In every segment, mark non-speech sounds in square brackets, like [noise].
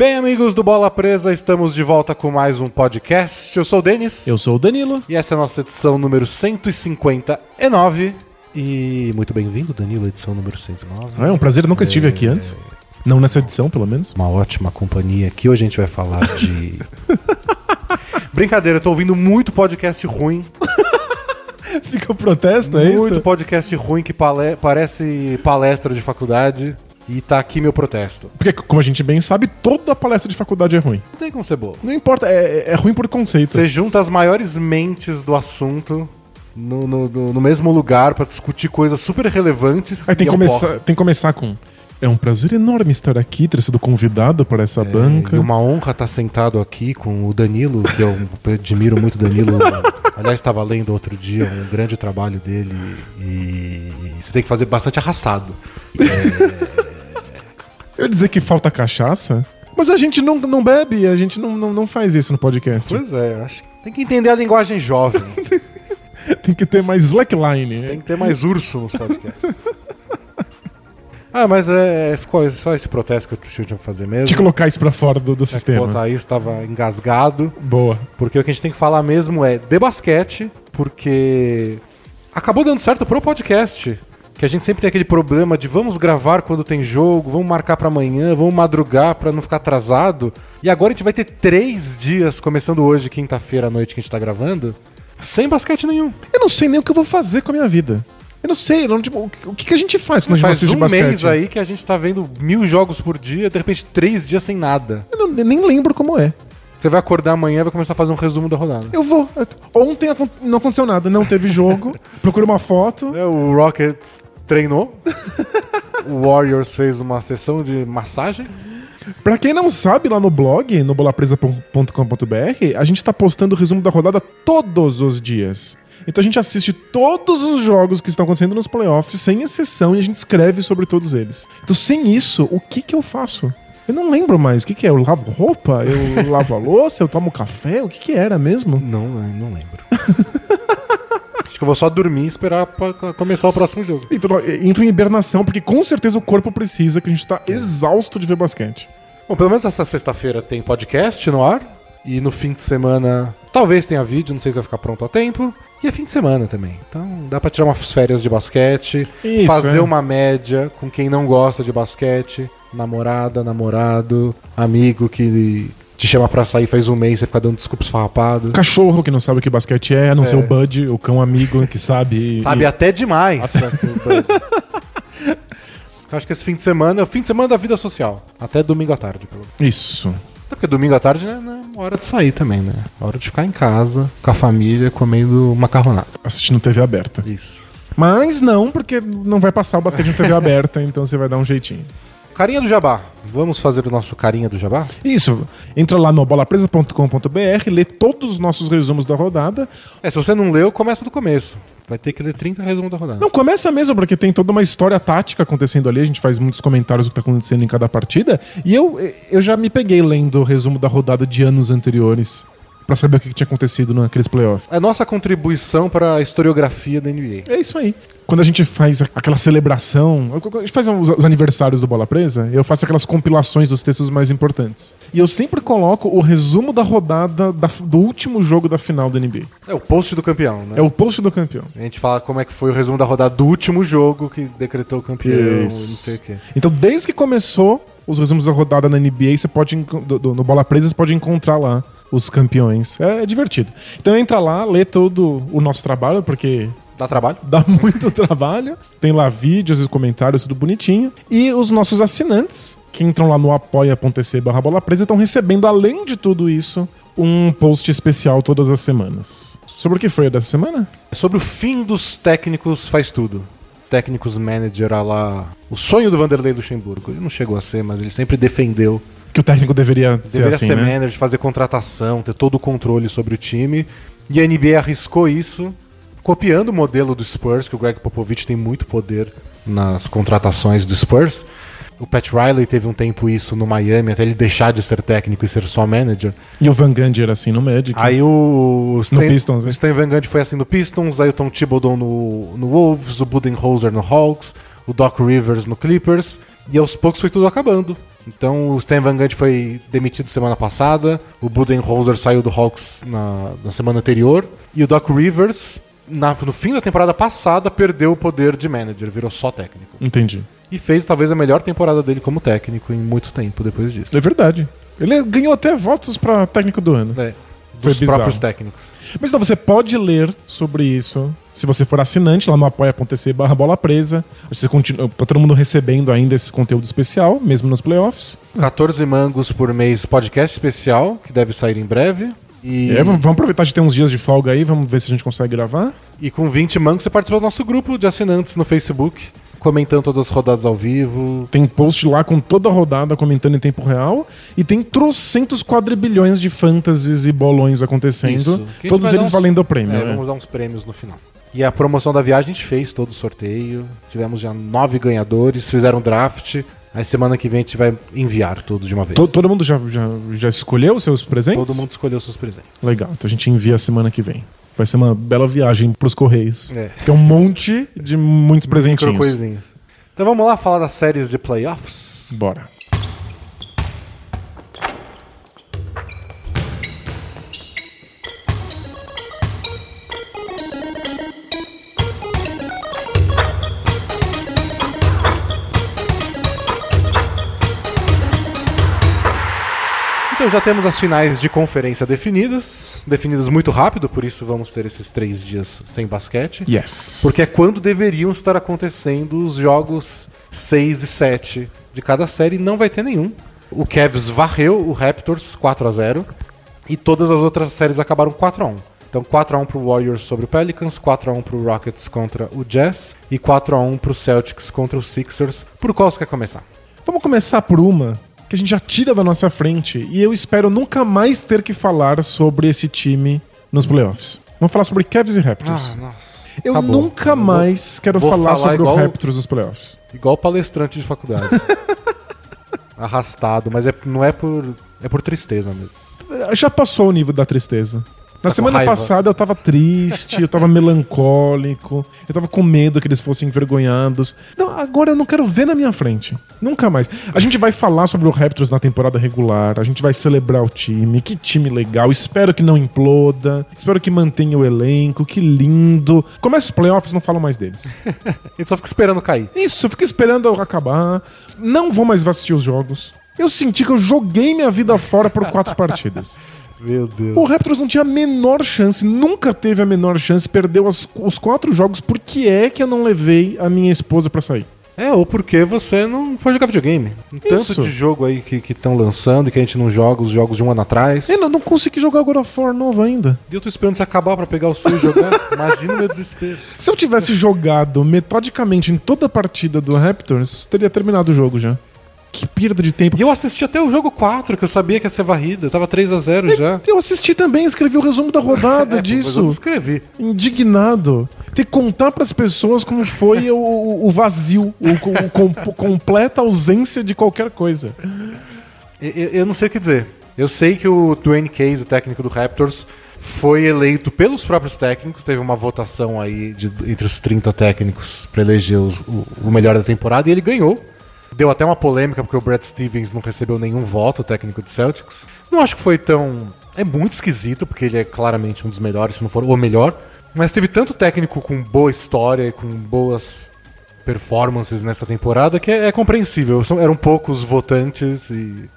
Bem, amigos do Bola Presa, estamos de volta com mais um podcast. Eu sou o Denis. Eu sou o Danilo. E essa é a nossa edição número 159. E muito bem-vindo, Danilo, edição número 109. Ah, é um prazer, eu nunca estive aqui antes. Não nessa edição, pelo menos. Uma ótima companhia aqui. Hoje a gente vai falar de. [laughs] Brincadeira, eu tô ouvindo muito podcast ruim. [laughs] Fica o protesto, é muito isso? podcast ruim que pale- parece palestra de faculdade. E tá aqui meu protesto. Porque, como a gente bem sabe, toda palestra de faculdade é ruim. Não tem como ser boa. Não importa, é, é ruim por conceito. Você junta as maiores mentes do assunto no, no- no- no mesmo lugar pra discutir coisas super relevantes. Aí tem que, é começar, tem que começar com. É um prazer enorme estar aqui, ter sido convidado para essa banca. É, E uma honra estar sentado aqui com o Danilo, que eu admiro muito o Danilo. [laughs] Aliás, estava lendo outro dia um grande trabalho dele e, e você tem que fazer bastante arrastado. Eu ia dizer que falta cachaça, mas a gente não, não bebe, a gente não, não, não faz isso no podcast. Pois é, acho que tem que entender a linguagem jovem. [laughs] Tem que ter mais slackline. Tem que ter mais urso nos podcasts. [laughs] Ah, mas é, ficou só esse protesto que eu tinha que fazer mesmo. De colocar isso pra fora do, do Já que sistema. botar isso, estava engasgado. Boa. Porque o que a gente tem que falar mesmo é de basquete, porque acabou dando certo pro podcast. Que a gente sempre tem aquele problema de vamos gravar quando tem jogo, vamos marcar pra amanhã, vamos madrugar pra não ficar atrasado. E agora a gente vai ter três dias, começando hoje, quinta-feira à noite que a gente tá gravando, sem basquete nenhum. Eu não sei nem o que eu vou fazer com a minha vida. Eu não sei, não, tipo, o que- que, a gente faz quando a gente Faz um mês aí que a gente tá vendo mil jogos por dia, de repente três dias sem nada. Eu, não- eu nem lembro como é. Você vai acordar amanhã e vai começar a fazer um resumo da rodada. Eu vou. Ontem não aconteceu nada, não teve jogo. [laughs] Procura uma foto. É, O Rockets treinou. o Warriors fez uma sessão de massagem. Pra quem não sabe, lá no blog, no bolapresa.com.br, a gente tá postando o resumo da rodada todos os dias. Então a gente assiste todos os jogos que estão acontecendo nos playoffs, sem exceção, e a gente escreve sobre todos eles. Então, sem isso, o que que eu faço? Eu não lembro mais. O que que é? Eu lavo roupa? Eu [laughs] lavo a louça? Eu tomo café? O que que era mesmo? Não, não lembro. [laughs] Que eu vou só dormir e esperar pra co- começar o próximo jogo. Então, entro em hibernação, porque com certeza o corpo precisa, que a gente tá exausto de ver basquete. Bom, pelo menos essa sexta-feira tem podcast no ar. E no fim de semana, talvez tenha vídeo, não sei se vai ficar pronto a tempo. E é fim de semana também. Então dá pra tirar umas férias de basquete, Isso, fazer é. uma média com quem não gosta de basquete, namorada, namorado, amigo que te chama pra sair faz um mês, você fica dando desculpas farrapado. Cachorro que não sabe o que basquete é, a não É. ser o Bud, o cão amigo que sabe. [laughs] Sabe e- até demais. Eu acho que esse fim de semana é o fim de semana da vida social. Até domingo à tarde, pelo menos. Isso. Até porque domingo à tarde né, não é hora de sair também, né? É hora de ficar em casa, com a família, comendo macarronada. Assistindo TV aberta. Isso. Mas não, porque não vai passar o basquete na TV aberta, então você vai dar um jeitinho. Carinha do Jabá. Vamos fazer o nosso carinha do Jabá? Isso. Entra lá no bolapresa.com.br, lê todos os nossos resumos da rodada. É, se você não leu, começa do começo. Vai ter que ler 30 resumos da rodada. Não, começa mesmo, porque tem toda uma história tática acontecendo ali. A gente faz muitos comentários do que tá acontecendo em cada partida. E eu, eu já me peguei lendo o resumo da rodada de anos anteriores. Pra saber o que tinha acontecido naqueles playoffs. É nossa contribuição para a historiografia da NBA. É isso aí. Quando a gente faz aquela celebração, a gente faz os os aniversários do Bola Presa, eu faço aquelas compilações dos textos mais importantes. E eu sempre coloco o resumo da rodada da- do último jogo da final da NBA. É o post do campeão, né? É o post do campeão. A gente fala como é que foi o resumo da rodada do último jogo que decretou o campeão e não Isso. sei o quê. Então, desde que começou os resumos da rodada na NBA, você pode do- do- no Bola Presa você pode encontrar lá os campeões. É, divertido. Então entra lá, lê todo o nosso trabalho, porque Dá trabalho? [laughs] dá muito trabalho. Tem lá vídeos e comentários, tudo bonitinho. E os nossos assinantes, que entram lá no apoia.se barra bola presa, estão recebendo, além de tudo isso, um post especial todas as semanas. Sobre o que foi dessa semana? Sobre o fim dos técnicos faz tudo. Técnicos manager a lá. O sonho do Vanderlei Luxemburgo. Ele não chegou a ser, mas ele sempre defendeu. Que o técnico deveria, ser Deveria assim, ser né? manager, fazer contratação, ter todo o controle sobre o time. E a NBA arriscou isso, copiando o modelo do Spurs, que o Greg Popovich tem muito poder nas contratações do Spurs. O Pat Riley teve um tempo isso no Miami, até ele deixar de ser técnico e ser só manager. E o Van Gundy era assim no Magic. Aí o Stan, Pistons, o né? Stan Van Gundy foi assim no Pistons, aí o Tom Thibodeau no, no Wolves, o Budenholzer no Hawks, o Doc Rivers no Clippers, e aos poucos foi tudo acabando. Então o Stan Van Gundy foi demitido semana passada, o Budenholzer saiu do Hawks na, na semana anterior, e o Doc Rivers, na- no fim da temporada passada, perdeu o poder de manager, virou só técnico. Entendi. E fez talvez a melhor temporada dele como técnico em muito tempo depois disso. É verdade. Ele ganhou até votos pra técnico do ano. É, Foi dos bizarro. próprios técnicos. Mas então você pode ler sobre isso se você for assinante lá no apoia.se barra bola presa. Você continua, tá todo mundo recebendo ainda esse conteúdo especial, mesmo nos playoffs. 14 mangos por mês podcast especial, que deve sair em breve. E, É, vamos, aproveitar de ter uns dias de folga aí, vamos ver se a gente consegue gravar. e com 20 mangos você participa do nosso grupo de assinantes no Facebook, comentando todas as rodadas ao vivo. Tem post lá com toda a rodada comentando em tempo real. E tem trocentos quadrilhões de fantasies e bolões acontecendo. Todos eles uns- valendo o prêmio. É, né? vamos dar uns prêmios no final. E a promoção da viagem a gente fez todo o sorteio. Tivemos já nove ganhadores, fizeram draft. Aí semana que vem a gente vai enviar tudo de uma vez. To- todo mundo já, já, já escolheu os seus presentes? Todo mundo escolheu seus presentes. Legal, então a gente envia semana que vem. Vai ser uma bela viagem pros Correios. É. Que é um monte de muitos presentinhos. coisinhas. Então vamos lá falar das séries de playoffs. Bora. Então já temos as finais de conferência definidas. Definidas muito rápido, por isso vamos ter esses três dias sem basquete. Yes. Porque é quando deveriam estar acontecendo os jogos 6 e 7 de cada série, não vai ter nenhum. O Cavs varreu o Raptors 4 a 0 e todas as outras séries acabaram 4 a 1. Então 4 a 1 pro Warriors sobre o Pelicans, 4 a 1 pro Rockets contra o Jazz e 4 a 1 pro Celtics contra os Sixers. Por qual você quer começar? Vamos começar por uma que a gente já tira da nossa frente e eu espero nunca mais ter que falar sobre esse time nos playoffs. Vamos falar sobre Cavs e Raptors. nossa. eu acabou. nunca Eu vou- mais quero vou falar, falar sobre o Raptors nos playoffs. Igual palestrante de faculdade. [laughs] Arrastado, mas é, não é por. É por tristeza mesmo. Já passou o nível da tristeza. Na com semana raiva. passada eu tava triste, eu tava melancólico, eu tava com medo que eles fossem envergonhados. Não, agora eu não quero ver na minha frente. Nunca mais. A gente vai falar sobre o Raptors na temporada regular, a gente vai celebrar o time. Que time legal. Espero que não imploda. Espero que mantenha o elenco. Que lindo. Começa os playoffs, não falo mais deles. [laughs] A gente só fica esperando cair. Isso, eu fico esperando acabar. Não vou mais assistir os jogos. Eu senti que eu joguei minha vida fora por quatro [laughs] partidas. Meu Deus. O Raptors não tinha a menor chance, nunca teve a menor chance, perdeu as- os quatro jogos. Por que é que eu não levei a minha esposa pra sair? É, ou porque você não foi jogar videogame. Tanto Isso. de jogo aí que estão lançando e que a gente não joga, os jogos de um ano atrás. Eu não, não consegui jogar God of War novo ainda. E eu tô esperando você acabar pra pegar o seu e jogar. [laughs] Imagina o meu desespero. Se eu tivesse jogado metodicamente em toda a partida do Raptors, teria terminado o jogo já. Que perda de tempo. E eu assisti até o jogo 4, que eu sabia que ia ser varrida. Eu tava 3 a 0 já. Eu assisti também, escrevi o resumo da rodada [laughs] É, eu disso. não escrevi. Indignado. Ter que contar pras pessoas como foi o, o- vazio, o, o com- completa ausência de qualquer coisa. Eu, eu- eu não sei o que dizer. Eu sei que o Dwayne Case, técnico do Raptors, foi eleito pelos próprios técnicos. Teve uma votação aí de- entre os 30 técnicos pra eleger os- o, o melhor da temporada e ele ganhou. Deu até uma polêmica porque o Brad Stevens não recebeu nenhum voto, técnico do Celtics. Não acho que foi tão. É muito esquisito, porque ele é claramente um dos melhores, se não for o melhor. Mas teve tanto técnico com boa história e com boas performances nessa temporada que é, é compreensível. São- eram poucos votantes e.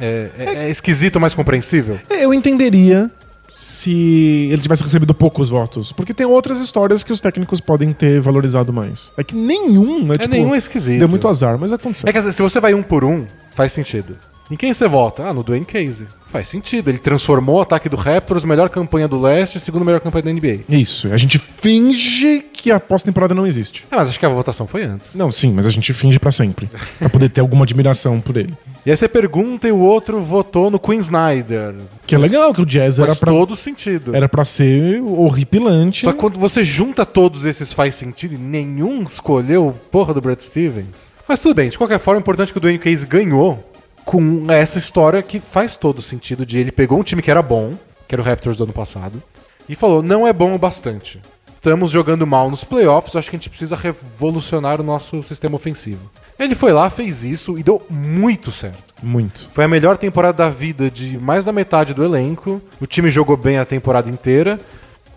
É, é- é esquisito, mas compreensível. Eu entenderia se ele tivesse recebido poucos votos. Porque tem outras histórias que os técnicos podem ter valorizado mais. É que nenhum, é, É tipo, nenhum é esquisito. Deu muito azar, mas aconteceu. É que se você vai um por um, faz sentido. Em quem você vota? Ah, no Dwayne Casey. Faz sentido. Ele transformou o ataque do Raptors, melhor campanha do leste, segunda melhor campanha da NBA. Isso, a gente finge que a pós-temporada não existe. Ah, mas acho que a votação foi antes. Não, sim, mas a gente finge pra sempre. pra poder ter alguma admiração por ele. E aí você pergunta e o outro votou no Queen Snyder. Que é legal, que o Jazz era Faz pra, todo sentido. era pra ser horripilante. Só que quando você junta todos esses faz sentido e nenhum escolheu porra do Brad Stevens. Mas tudo bem, de qualquer forma, é importante que o Dwayne Case ganhou com essa história que faz todo sentido de ele pegou um time que era bom, que era o Raptors do ano passado, e falou, não é bom o bastante. Estamos jogando mal nos playoffs, acho que a gente precisa revolucionar o nosso sistema ofensivo. Ele foi lá, fez isso e deu muito certo. Muito. Foi a melhor temporada da vida de mais da metade do elenco. O time jogou bem a temporada inteira.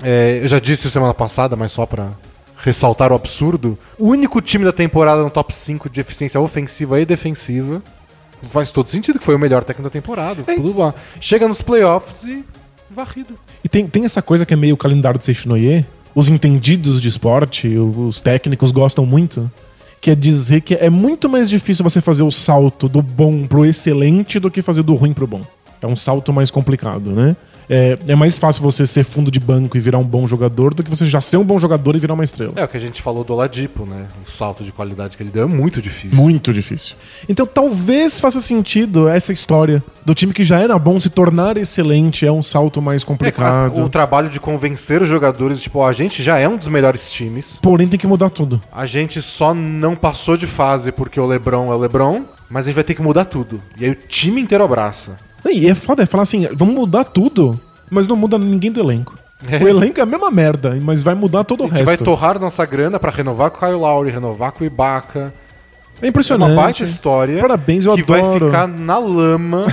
É, eu já disse semana passada, mas só pra ressaltar o absurdo. O único time da temporada no top 5 de eficiência ofensiva e defensiva. Faz todo sentido que foi o melhor técnico da temporada. É. Tudo lá. Chega nos playoffs e varrido. E tem, tem essa coisa que é meio o calendário de Seishinoye. Os entendidos de esporte, os técnicos gostam muito. Que é dizer que é muito mais difícil você fazer o salto do bom pro excelente do que fazer do ruim pro bom. É um salto mais complicado, né? É, é mais fácil você ser fundo de banco e virar um bom jogador do que você já ser um bom jogador e virar uma estrela. É o que a gente falou do Oladipo, né? O salto de qualidade que ele deu é muito difícil. Muito difícil. Então talvez faça sentido essa história do time que já era bom se tornar excelente é um salto mais É, complicado. o trabalho de convencer os jogadores, tipo, a gente já é um dos melhores times. Porém tem que mudar tudo. A gente só não passou de fase porque o LeBron é o LeBron, mas a gente vai ter que mudar tudo. E aí o time inteiro abraça. E é foda, é falar assim, vamos mudar tudo, mas não muda ninguém do elenco. É. O elenco é a mesma merda, mas vai mudar todo A o gente resto. vai torrar nossa grana pra renovar com o Kyle Lowry, renovar com o Ibaka. É É impressionante. uma baita história Parabéns, eu que adoro. vai ficar na lama.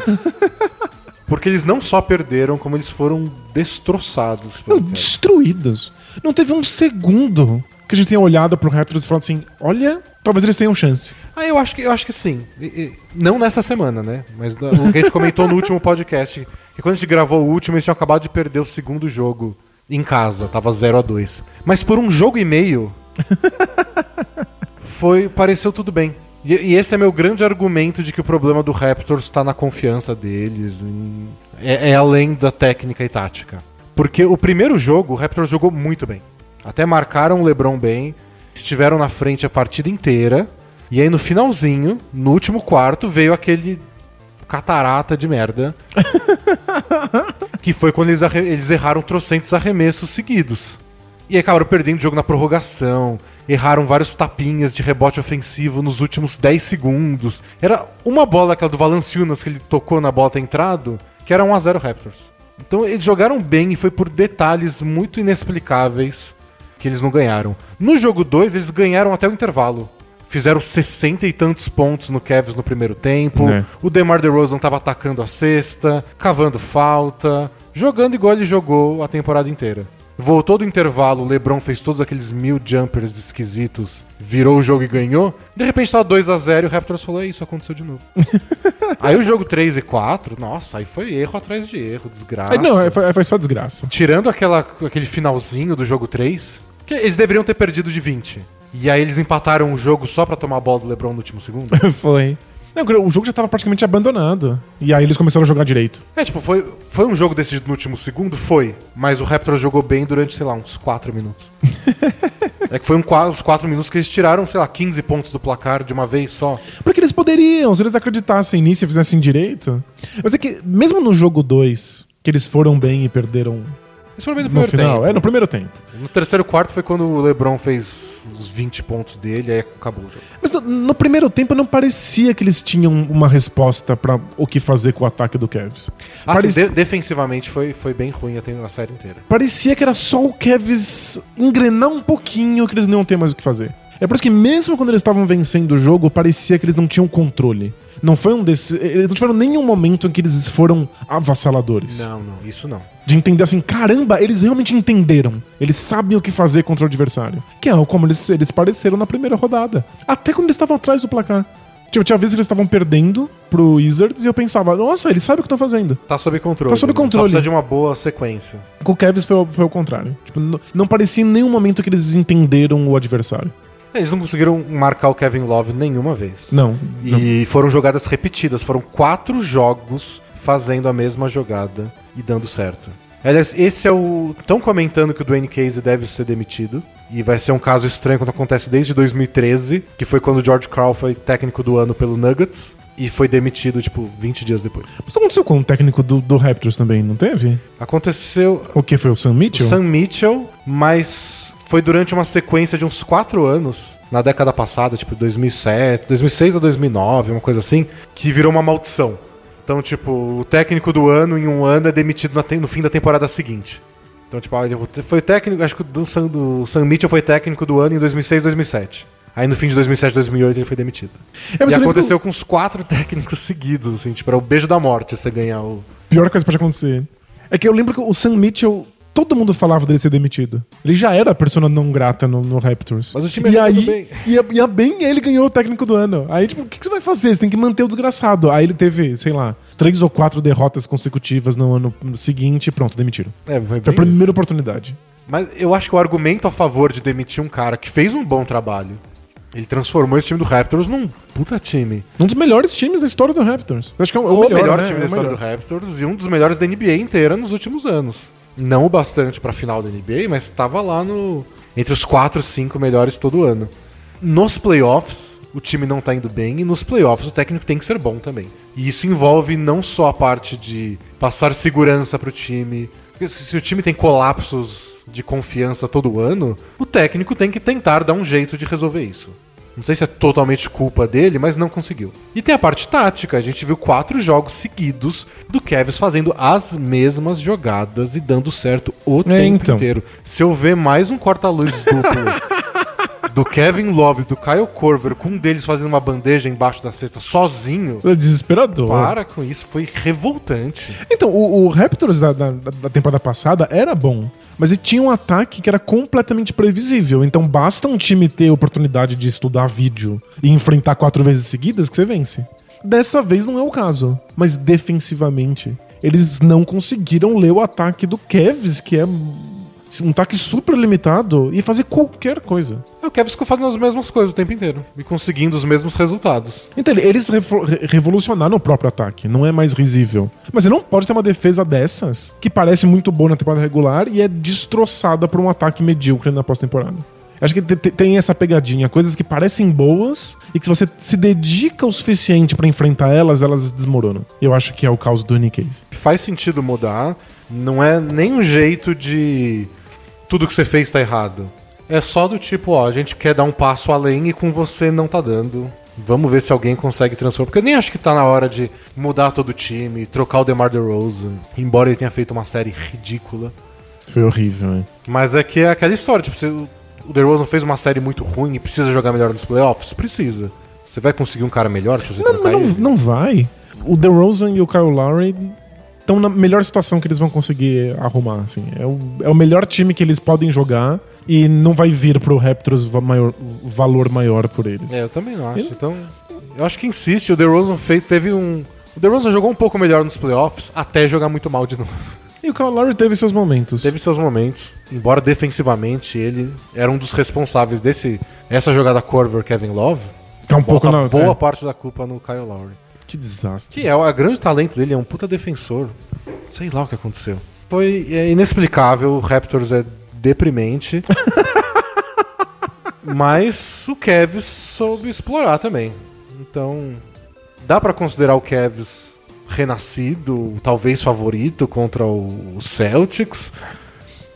[laughs] porque eles não só perderam, como eles foram destroçados. Não, destruídos. Não teve um segundo que a gente tenha olhado pro Raptors e falado assim, olha, talvez eles tenham chance. Ah, eu acho que, eu acho que sim. E- e- não nessa semana, né? Mas da- o que a gente comentou no último podcast. Que quando a gente gravou o último, eles tinham acabado de perder o segundo jogo em casa. Tava 0 a 2 Mas por um jogo e meio. [laughs] foi. Pareceu tudo bem. E, e esse é meu grande argumento de que o problema do Raptors está na confiança deles. em- é, é além da técnica e tática. Porque o primeiro jogo, o Raptors jogou muito bem. Até marcaram o LeBron bem. Estiveram na frente a partida inteira. E aí no finalzinho, no último quarto, veio aquele catarata de merda. [laughs] que foi quando eles, eles erraram trocentos arremessos seguidos. E aí acabaram perdendo o jogo na prorrogação. Erraram vários tapinhas de rebote ofensivo nos últimos 10 segundos. Era uma bola, aquela do Valanciunas, que ele tocou na bola entrado, que era 1x0 Raptors. Então eles jogaram bem e foi por detalhes muito inexplicáveis que eles não ganharam. No jogo 2, eles ganharam até o intervalo. Fizeram 60 e tantos pontos no Cavs no primeiro tempo. É. O DeMar DeRozan tava atacando a cesta, cavando falta, jogando igual ele jogou a temporada inteira. Voltou do intervalo, o LeBron fez todos aqueles mil jumpers esquisitos, virou o jogo e ganhou. De repente tava 2 a 0 e o Raptors falou: "É isso, aconteceu de novo". [laughs] aí o jogo 3 e 4, nossa, aí foi erro atrás de erro, desgraça. Aí, não, é, foi, foi só desgraça. Tirando aquela, aquele finalzinho do jogo 3, que eles deveriam ter perdido de 20. E aí eles empataram o jogo só pra tomar a bola do LeBron no último segundo. [laughs] foi. Não, o jogo já tava praticamente abandonado. E aí eles começaram a jogar direito. É, tipo, foi, foi um jogo decidido no último segundo? Foi. Mas o Raptors jogou bem durante, sei lá, uns 4 minutos. [laughs] é que foi um, uns 4 minutos que eles tiraram, sei lá, 15 pontos do placar de uma vez só. Porque eles poderiam, se eles acreditassem nisso e fizessem direito. Mas é que, mesmo no jogo 2, que eles foram bem e perderam Eles foram bem no no primeiro final. tempo. É, no primeiro tempo. No terceiro quarto foi quando o LeBron fez os 20 pontos dele, aí acabou o jogo. Mas no, no primeiro tempo não parecia que eles tinham uma resposta pra o que fazer com o ataque do Cavs. Ah, sim, de- defensivamente foi, foi bem ruim até a série inteira. Parecia que era só o Cavs engrenar um pouquinho que eles não iam ter mais o que fazer. É por isso que mesmo quando eles estavam vencendo o jogo, parecia que eles não tinham controle. Não foi um desses. Eles não tiveram nenhum momento em que eles foram avassaladores. Não, não, isso não. De entender assim, caramba, eles realmente entenderam. Eles sabem o que fazer contra o adversário. Que é como eles, eles pareceram na primeira rodada. Até quando eles estavam atrás do placar. Tipo, tinha vezes que eles estavam perdendo pro Wizards e eu pensava, nossa, eles sabem o que estão fazendo. Tá sob controle. Tá sob né? controle. Só precisa de uma boa sequência. Com o Cavs foi, o- foi o contrário. Tipo, n- não parecia em nenhum momento que eles entenderam o adversário. Eles não conseguiram marcar o Kevin Love nenhuma vez. Não. não. E foram jogadas repetidas. Foram quatro jogos fazendo a mesma jogada e dando certo. Aliás, esse é o. Estão comentando que o Dwayne Casey deve ser demitido. E vai ser um caso estranho quando acontece desde 2013, que foi quando o George Crow foi técnico do ano pelo Nuggets. E foi demitido, tipo, 20 dias depois. Isso aconteceu com o técnico do, do Raptors também, não teve? Aconteceu. O que foi o Sam O Mitchell? Sam Mitchell, mas foi durante uma sequência de uns quatro anos, na década passada, tipo 2007, 2006 a 2009, uma coisa assim, que virou uma maldição. Então, tipo, o técnico do ano em um ano é demitido no fim da temporada seguinte. Então, tipo, ele foi técnico, acho que o do Sam, do Sam Mitchell foi técnico do ano em 2006, 2007. Aí no fim de 2007, 2008 ele foi demitido. E aconteceu com os quatro [laughs] técnicos seguidos, assim, tipo, era o beijo da morte você ganhar o. Pior coisa que pode acontecer. É que eu lembro que o Sam Mitchell, todo mundo falava dele ser demitido. Ele já era a persona não grata no, no Raptors. Mas o time e ia tudo aí, bem. Ia bem e aí ele ganhou o técnico do ano. Aí, tipo, o que, que você vai fazer? Você tem que manter o desgraçado. Aí ele teve, sei lá, três ou quatro derrotas consecutivas no ano seguinte e pronto, demitiram. É, foi Foi a bem primeira oportunidade. isso. Mas eu acho que o argumento a favor de demitir um cara que fez um bom trabalho, ele transformou esse time do Raptors num puta time. Um dos melhores times da história do Raptors. Eu acho que é o, O melhor, né? time É da o história melhor. do Raptors e um dos melhores da NBA inteira nos últimos anos. Não o bastante pra final da NBA, mas estava lá no entre os 4, 5 melhores todo ano. Nos playoffs, o time não tá indo bem e nos playoffs o técnico tem que ser bom também. E isso envolve não só a parte de passar segurança pro time. Porque se, se o time tem colapsos de confiança todo ano, o técnico tem que tentar dar um jeito de resolver isso. Não sei se é totalmente culpa dele, mas não conseguiu. E tem a parte tática. A gente viu quatro jogos seguidos do Kevs fazendo as mesmas jogadas e dando certo o tempo então. inteiro. Se eu ver mais um corta-luz duplo [laughs] do Kevin Love e do Kyle Corver, com um deles fazendo uma bandeja embaixo da cesta sozinho, É desesperador. para com isso. Foi revoltante. Então, o, o Raptors da, da, da temporada passada era bom, mas ele tinha um ataque que era completamente previsível. Então, basta um time ter oportunidade de estudar vídeo e enfrentar quatro vezes seguidas que você vence. Dessa vez não é o caso, mas defensivamente, eles não conseguiram ler o ataque do Kevs, que é um ataque super limitado, e fazer qualquer coisa. É, O Kevs ficou fazendo as mesmas coisas o tempo inteiro e conseguindo os mesmos resultados. Então, eles refo- re- revolucionaram o próprio ataque, não é mais risível. Mas você não pode ter uma defesa dessas, que parece muito boa na temporada regular e é destroçada por um ataque medíocre na pós-temporada. Acho que te- te- tem essa pegadinha, coisas que parecem boas e que se você se dedica o suficiente pra enfrentar elas, elas desmoronam. Eu acho que é o caso do N-Case. faz sentido mudar. Não é nem um jeito de tudo que você fez tá errado. É só do tipo, ó, a gente quer dar um passo além e com você não tá dando. Vamos ver se alguém consegue transformar. Porque eu nem acho que tá na hora de mudar todo o time, trocar o DeMar DeRozan, embora ele tenha feito uma série ridícula. Foi horrível, né? Mas é que é aquela história, tipo, você- o DeRozan fez uma série muito ruim e precisa jogar melhor nos playoffs? Precisa. Você vai conseguir um cara melhor se você Não, trocar não, ele? não vai. O DeRozan e o Kyle Lowry estão na melhor situação que eles vão conseguir arrumar. Assim. É, o, é o melhor time que eles podem jogar e não vai vir pro Raptors maior, valor maior por eles. É, eu também não acho. Ele- Então, eu acho que insiste. O DeRozan fez, teve um... O DeRozan jogou um pouco melhor nos playoffs até jogar muito mal de novo. [laughs] E o Kyle Lowry teve seus momentos. Teve seus momentos. Embora defensivamente ele era um dos responsáveis desse... Essa jogada Corver Kevin Love. Tá um pouco na. boa é. parte da culpa no Kyle Lowry. Que desastre. Que é o grande talento dele, é um puta defensor. Sei lá o que aconteceu. Foi é, inexplicável, o Raptors é deprimente. [laughs] mas o Cavs soube explorar também. Então, dá pra considerar o Cavs renascido, talvez favorito contra o Celtics.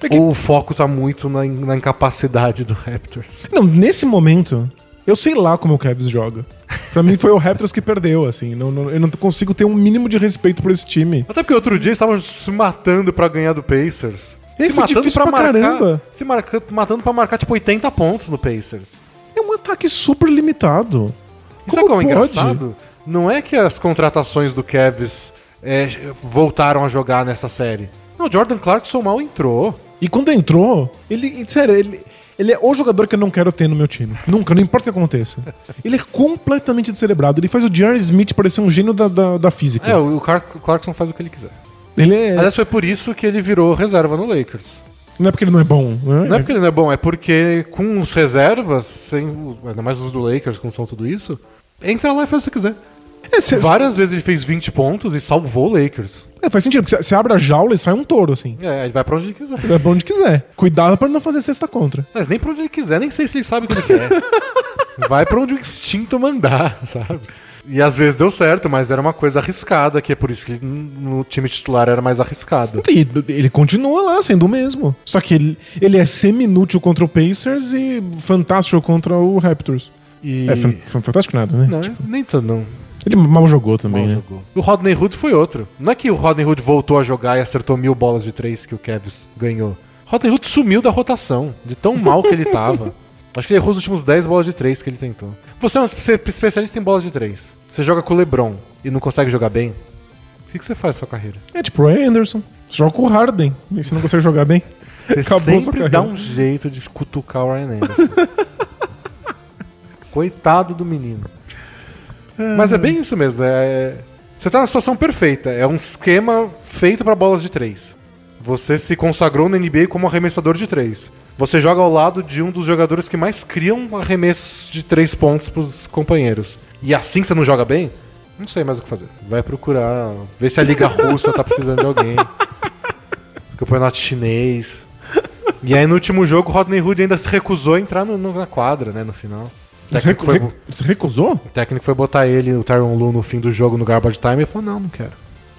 É que- o foco tá muito na, na incapacidade do Raptors? Não, nesse momento, eu sei lá como o Cavs joga. Pra mim foi o Raptors que perdeu, assim. Não, não- eu não consigo ter um mínimo de respeito por esse time. Até porque outro dia eles estavam se matando pra ganhar do Pacers. É, se matando pra pra marcar, caramba. Se marca, matando pra marcar tipo 80 pontos no Pacers. É um ataque super limitado. E sabe Como qual é engraçado? Não é que as contratações do Cavs é, voltaram a jogar nessa série. Não, o Jordan Clarkson mal entrou. E quando entrou, ele. Sério, ele. Ele é o jogador que eu não quero ter no meu time. Nunca, não importa o que aconteça. Ele é completamente descerebrado. Ele faz o J.R. Smith parecer um gênio da, da, da física. É, o Clark- Clarkson faz o que ele quiser. Ele é. Aliás, foi por isso que ele virou reserva no Lakers. Não é porque ele não é bom. né? Não é porque ele não é bom, é porque com os reservas, sem, ainda mais os do Lakers, como são tudo isso, entra lá e faz o que você quiser. É, cê- Várias vezes ele fez 20 pontos e salvou o Lakers. é, faz sentido, porque você abre a jaula e sai um touro, assim. É, ele vai pra onde ele quiser. É bom onde quiser. Cuidado pra não fazer cesta contra. Mas nem pra onde ele quiser, nem sei se ele sabe o que ele quer. [laughs] vai pra onde o instinto mandar, [laughs] sabe? E às vezes deu certo, mas era uma coisa arriscada, que é por isso que ele, no time titular era mais arriscado. E ele continua lá sendo o mesmo. Só que ele, ele é semi-inútil contra o Pacers e fantástico contra o Raptors. E... É, fan- fan- fantástico nada, né? Não, nem tanto não. Ele mal jogou também, Mal né? jogou. O Rodney Hood foi outro. Não é que o Rodney Hood voltou a jogar e acertou mil bolas de três que o Cavs ganhou. Rodney Hood sumiu da rotação, de tão mal que ele tava. [laughs] Acho que ele errou os últimos 10 bolas de 3 que ele tentou. Você é um espe- especialista em bolas de 3. Você joga com o LeBron e não consegue jogar bem. O que, que você faz na sua carreira? É tipo o Anderson. Você joga com o Harden. E você não consegue jogar bem. [laughs] Você Acabou sua sempre carreira. dá um jeito de cutucar o Ryan Anderson. [laughs] Coitado do menino. Mas é bem isso mesmo. É... Você tá na situação perfeita. É um esquema feito para bolas de três. Você se consagrou na NBA como arremessador de três. Você joga ao lado de um dos jogadores que mais criam arremessos de três pontos pros companheiros. E assim você não joga bem? Não sei mais o que fazer. Vai procurar, ver se a Liga Russa tá precisando de alguém. Campeonato chinês. E aí no último jogo Rodney Hood ainda se recusou a entrar no- no- na quadra, né, no final. Você, recu- foi, você recusou? o técnico foi botar ele, o Tyron Lu, no fim do jogo no Garbage Time e falou, não, não quero.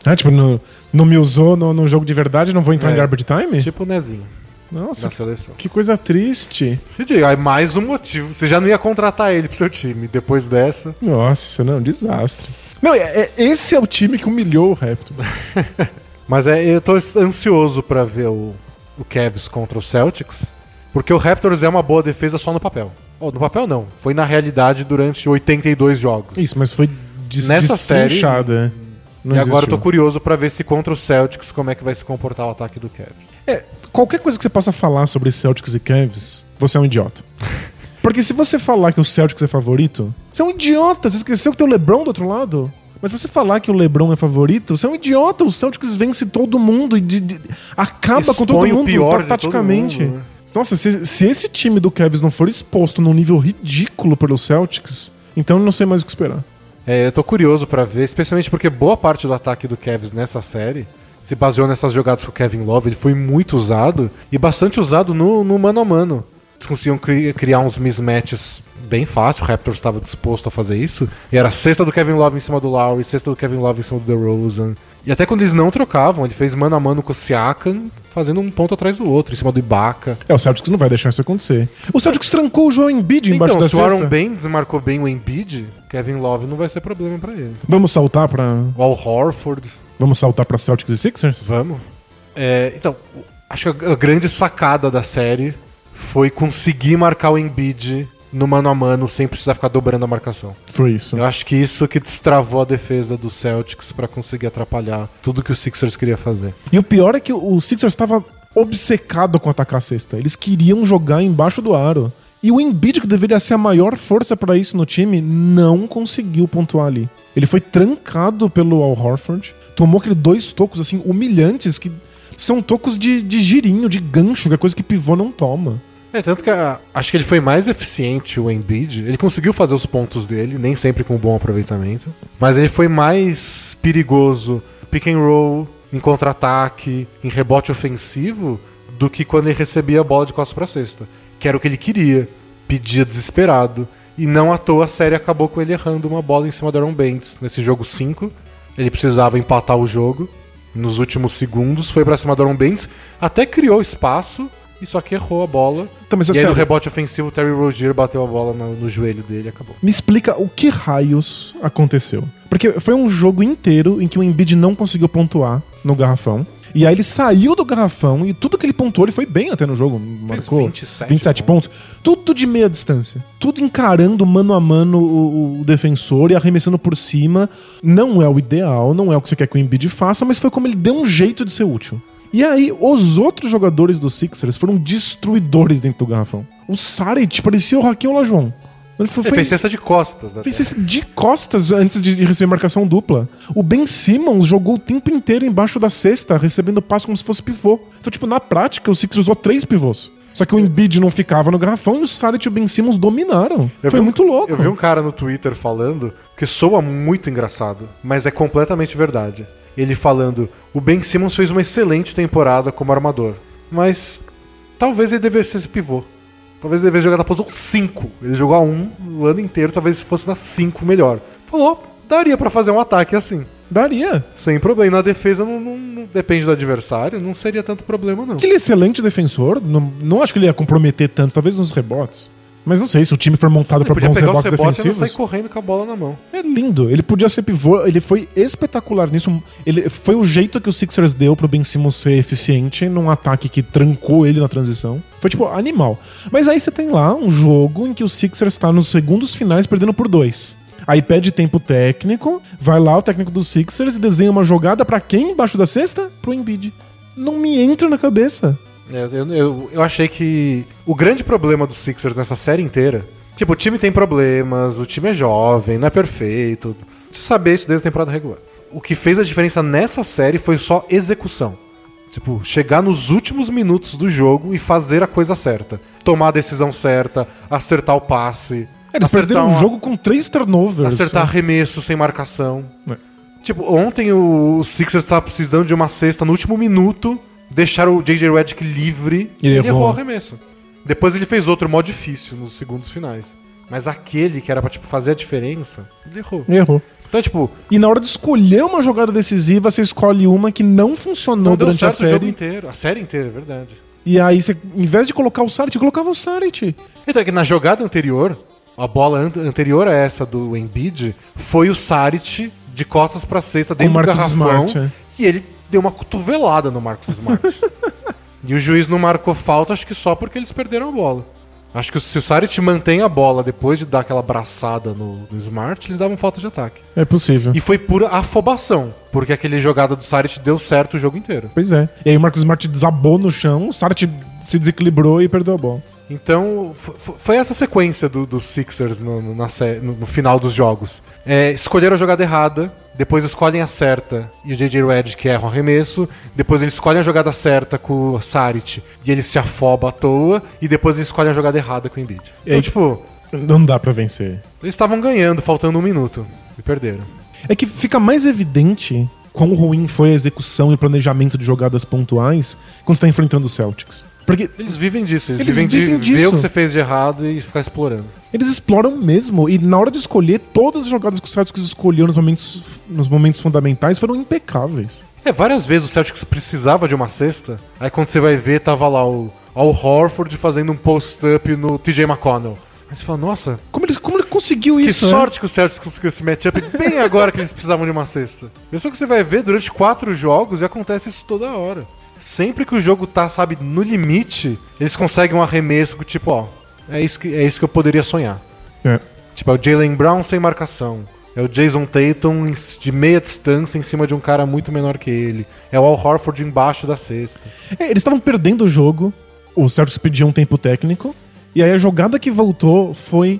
Ah, tipo, não, não me usou no, no jogo de verdade, não vou entrar É. em garbage time? Tipo o Nezinho, Nossa, que, coisa triste. Aí mais um motivo. Você já não ia contratar ele pro seu time. Depois dessa. Nossa, não, desastre. Não, é, é- esse é o time que humilhou o Raptors. [laughs] Mas é, eu tô ansioso pra ver o, o Cavs contra o Celtics. Porque o Raptors é uma boa defesa só no papel. Oh, no papel não. Foi na realidade durante 82 jogos. Isso, mas foi des Nessa série- destrinchada. Não e agora eu tô existiu. curioso pra ver se contra o Celtics como é que vai se comportar o ataque do Cavs. É, qualquer coisa que você possa falar sobre Celtics e Cavs, você é um idiota. [laughs] Porque se você falar que o Celtics é favorito, você é um idiota. Você esqueceu que tem o LeBron do outro lado? Mas você falar que o LeBron é favorito, você é um idiota. O Celtics vence todo mundo e de- de- acaba com todo Expõe o mundo de todo mundo, né? Nossa, se, se esse time do Cavs não for exposto num nível ridículo pelo Celtics, então eu não sei mais o que esperar. É, eu tô curioso pra ver, especialmente porque boa parte do ataque do Cavs nessa série se baseou nessas jogadas com o Kevin Love. Ele foi muito usado e bastante usado no, no mano a mano. Eles conseguiam cri- criar uns mismatches bem fácil. O Raptors estava disposto a fazer isso. E era cesta do Kevin Love em cima do Lowry, cesta do Kevin Love em cima do DeRozan. E até quando eles não trocavam, ele fez mano a mano com o Siakam, fazendo um ponto atrás do outro, em cima do Ibaka. É, o Celtics não vai deixar isso acontecer. O Celtics trancou o Joel Embiid embaixo Então, da se o Aaron cesta. Baines marcou bem o Embiid, Kevin Love não vai ser problema pra ele. Vamos saltar pra O Al Horford, vamos saltar para Celtics e Sixers? Vamos. É, então, acho que a grande sacada da série foi conseguir marcar o Embiid no mano a mano sem precisar ficar dobrando a marcação. Foi isso. Eu acho que isso que destravou a defesa do Celtics pra conseguir atrapalhar tudo que o Sixers queria fazer. E o pior é que o Sixers estava obcecado com atacar a cesta. Eles queriam jogar embaixo do aro. E o Embiid, que deveria ser a maior força pra isso no time, não conseguiu pontuar ali. Ele foi trancado pelo Al Horford, tomou aqueles dois tocos assim humilhantes que são tocos de, de girinho, de gancho, que é coisa que pivô não toma. É, tanto que a- acho que ele foi mais eficiente, o Embiid. Ele conseguiu fazer os pontos dele, nem sempre com bom aproveitamento. Mas ele foi mais perigoso pick and roll, em contra-ataque, em rebote ofensivo, do que quando ele recebia a bola de costas pra cesta. Que era o que ele queria, pedia desesperado. E não à toa a série acabou com ele errando uma bola em cima do Aaron Baines. Nesse jogo 5, ele precisava empatar o jogo. Nos últimos segundos, foi pra cima do Aaron Baines, até criou espaço, e só que errou a bola. Então, mas E aí no rebote ofensivo, o Terry Rozier bateu a bola no, no joelho dele e acabou. Me explica o que raios aconteceu. Porque foi um jogo inteiro em que o Embiid não conseguiu pontuar no garrafão. E aí ele saiu do garrafão e tudo que ele pontuou, ele foi bem até no jogo. Marcou 27 27, pontos. Tudo de meia distância. Tudo encarando mano a mano o, o defensor e arremessando por cima. Não é o ideal, não é o que você quer que o Embiid faça, mas foi como ele deu um jeito de ser útil. E aí, os outros jogadores do Sixers foram destruidores dentro do garrafão. O Saric parecia o Raquel Olajuwon. Ele foi, fez cesta de costas. até. Fez cesta de costas antes de receber marcação dupla. O Ben Simmons jogou o tempo inteiro embaixo da cesta, recebendo passo como se fosse pivô. Então, tipo, na prática, o Sixers usou três pivôs. Só que o Embiid não ficava no garrafão e o Saric e o Ben Simmons dominaram. Eu Foi um- muito louco. Eu vi um cara no Twitter falando que soa muito engraçado, mas é completamente verdade. Ele falando: o Ben Simmons fez uma excelente temporada como armador, mas talvez ele devesse ser pivô. Talvez ele devesse jogar na posição 5. Ele jogou a 1 o ano inteiro, talvez se fosse na 5 melhor. Falou, daria pra fazer um ataque assim. Daria. Sem problema. Na defesa não, não- não depende do adversário, não seria tanto problema, não. Que ele é excelente defensor. Não, não acho que ele ia comprometer tanto, talvez nos rebotes. Mas não sei se o time for montado Ele pra podia bons rebotes rebote e não sair defensivos. correndo com a bola na mão. É lindo. Ele podia ser pivô. Ele foi espetacular nisso. Ele foi o jeito que o Sixers deu pro Ben Simmons ser eficiente num ataque que trancou ele na transição. Foi tipo animal. Mas aí você tem lá um jogo em que o Sixers tá nos segundos finais perdendo por dois. Aí pede tempo técnico, vai lá o técnico dos Sixers e desenha uma jogada pra quem embaixo da cesta? Pro Embiid. Não me entra na cabeça. É, Eu, eu, eu achei que o grande problema dos Sixers nessa série inteira. Tipo, o time tem problemas, o time é jovem, não é perfeito. Precisa saber isso desde a temporada regular. O que fez a diferença nessa série foi só execução. Tipo, chegar nos últimos minutos do jogo e fazer a coisa certa. Tomar a decisão certa, acertar o passe. Eles acertar perderam um jogo com três turnovers. Acertar arremesso sem marcação. É. Tipo, ontem o Sixers estava precisando de uma cesta no último minuto, deixaram o JJ Redick livre e ele errou. errou o arremesso. Depois ele fez outro mó difícil nos segundos finais. Mas aquele que era pra tipo, fazer a diferença, ele errou. Errou. Então, tipo, E na hora de escolher uma jogada decisiva, você escolhe uma que não funcionou não deu durante a certo o jogo série. inteiro. A série inteira, é verdade. E aí, você, em vez de colocar o Saric, colocava o Saric. Então, é que na jogada anterior, a bola an- anterior a essa do Embiid, foi o Saric de costas pra cesta dentro do garrafão. Smart, é. E ele deu uma cotovelada no Marcos Smart. [laughs] e o juiz não marcou falta, acho que só porque eles perderam a bola. Acho que se o Saric mantém a bola depois de dar aquela braçada no, no Smart, eles davam falta de ataque. É possível. E foi pura afobação, porque aquele jogada do Saric deu certo o jogo inteiro. Pois é. E aí o Marcos Smart desabou no chão, o Saric se desequilibrou e perdeu a bola. Então, foi essa sequência do- dos Sixers no, no- no final dos jogos. É, escolheram a jogada errada, depois escolhem a certa e o J.J. Redick erra o arremesso, depois eles escolhem a jogada certa com o Saric e ele se afoba à toa, e depois eles escolhem a jogada errada com o Embiid. Então, aí- tipo, Não dá pra vencer. eles estavam ganhando, faltando um minuto, e perderam. É que fica mais evidente quão ruim foi a execução e planejamento de jogadas pontuais quando você tá enfrentando os Celtics. Porque Eles vivem disso, eles, Eles vivem, vivem de ver disso. o que você fez de errado e ficar explorando. eles exploram mesmo. E na hora de escolher, todas as jogadas que os Celtics escolheram nos momentos, nos momentos fundamentais foram impecáveis. É, várias vezes o Celtics precisava de uma cesta, aí quando você vai ver, tava lá o Al Horford fazendo um post-up no TJ McConnell. Aí você fala, nossa, Como ele, como ele conseguiu que isso? né? sorte que o Celtics conseguiu esse matchup bem agora que eles precisavam de uma cesta. Isso que você vai ver durante quatro jogos e acontece isso toda hora. Sempre que o jogo tá, sabe, no limite, eles conseguem um arremesso que, tipo, ó, é isso que, é isso que eu poderia sonhar. É. Tipo, é o Jalen Brown sem marcação. É o Jason Tatum de meia distância em cima de um cara muito menor que ele. É o Al Horford embaixo da cesta. É, eles estavam perdendo o jogo, o Celtics pediu um tempo técnico, e aí a jogada que voltou foi,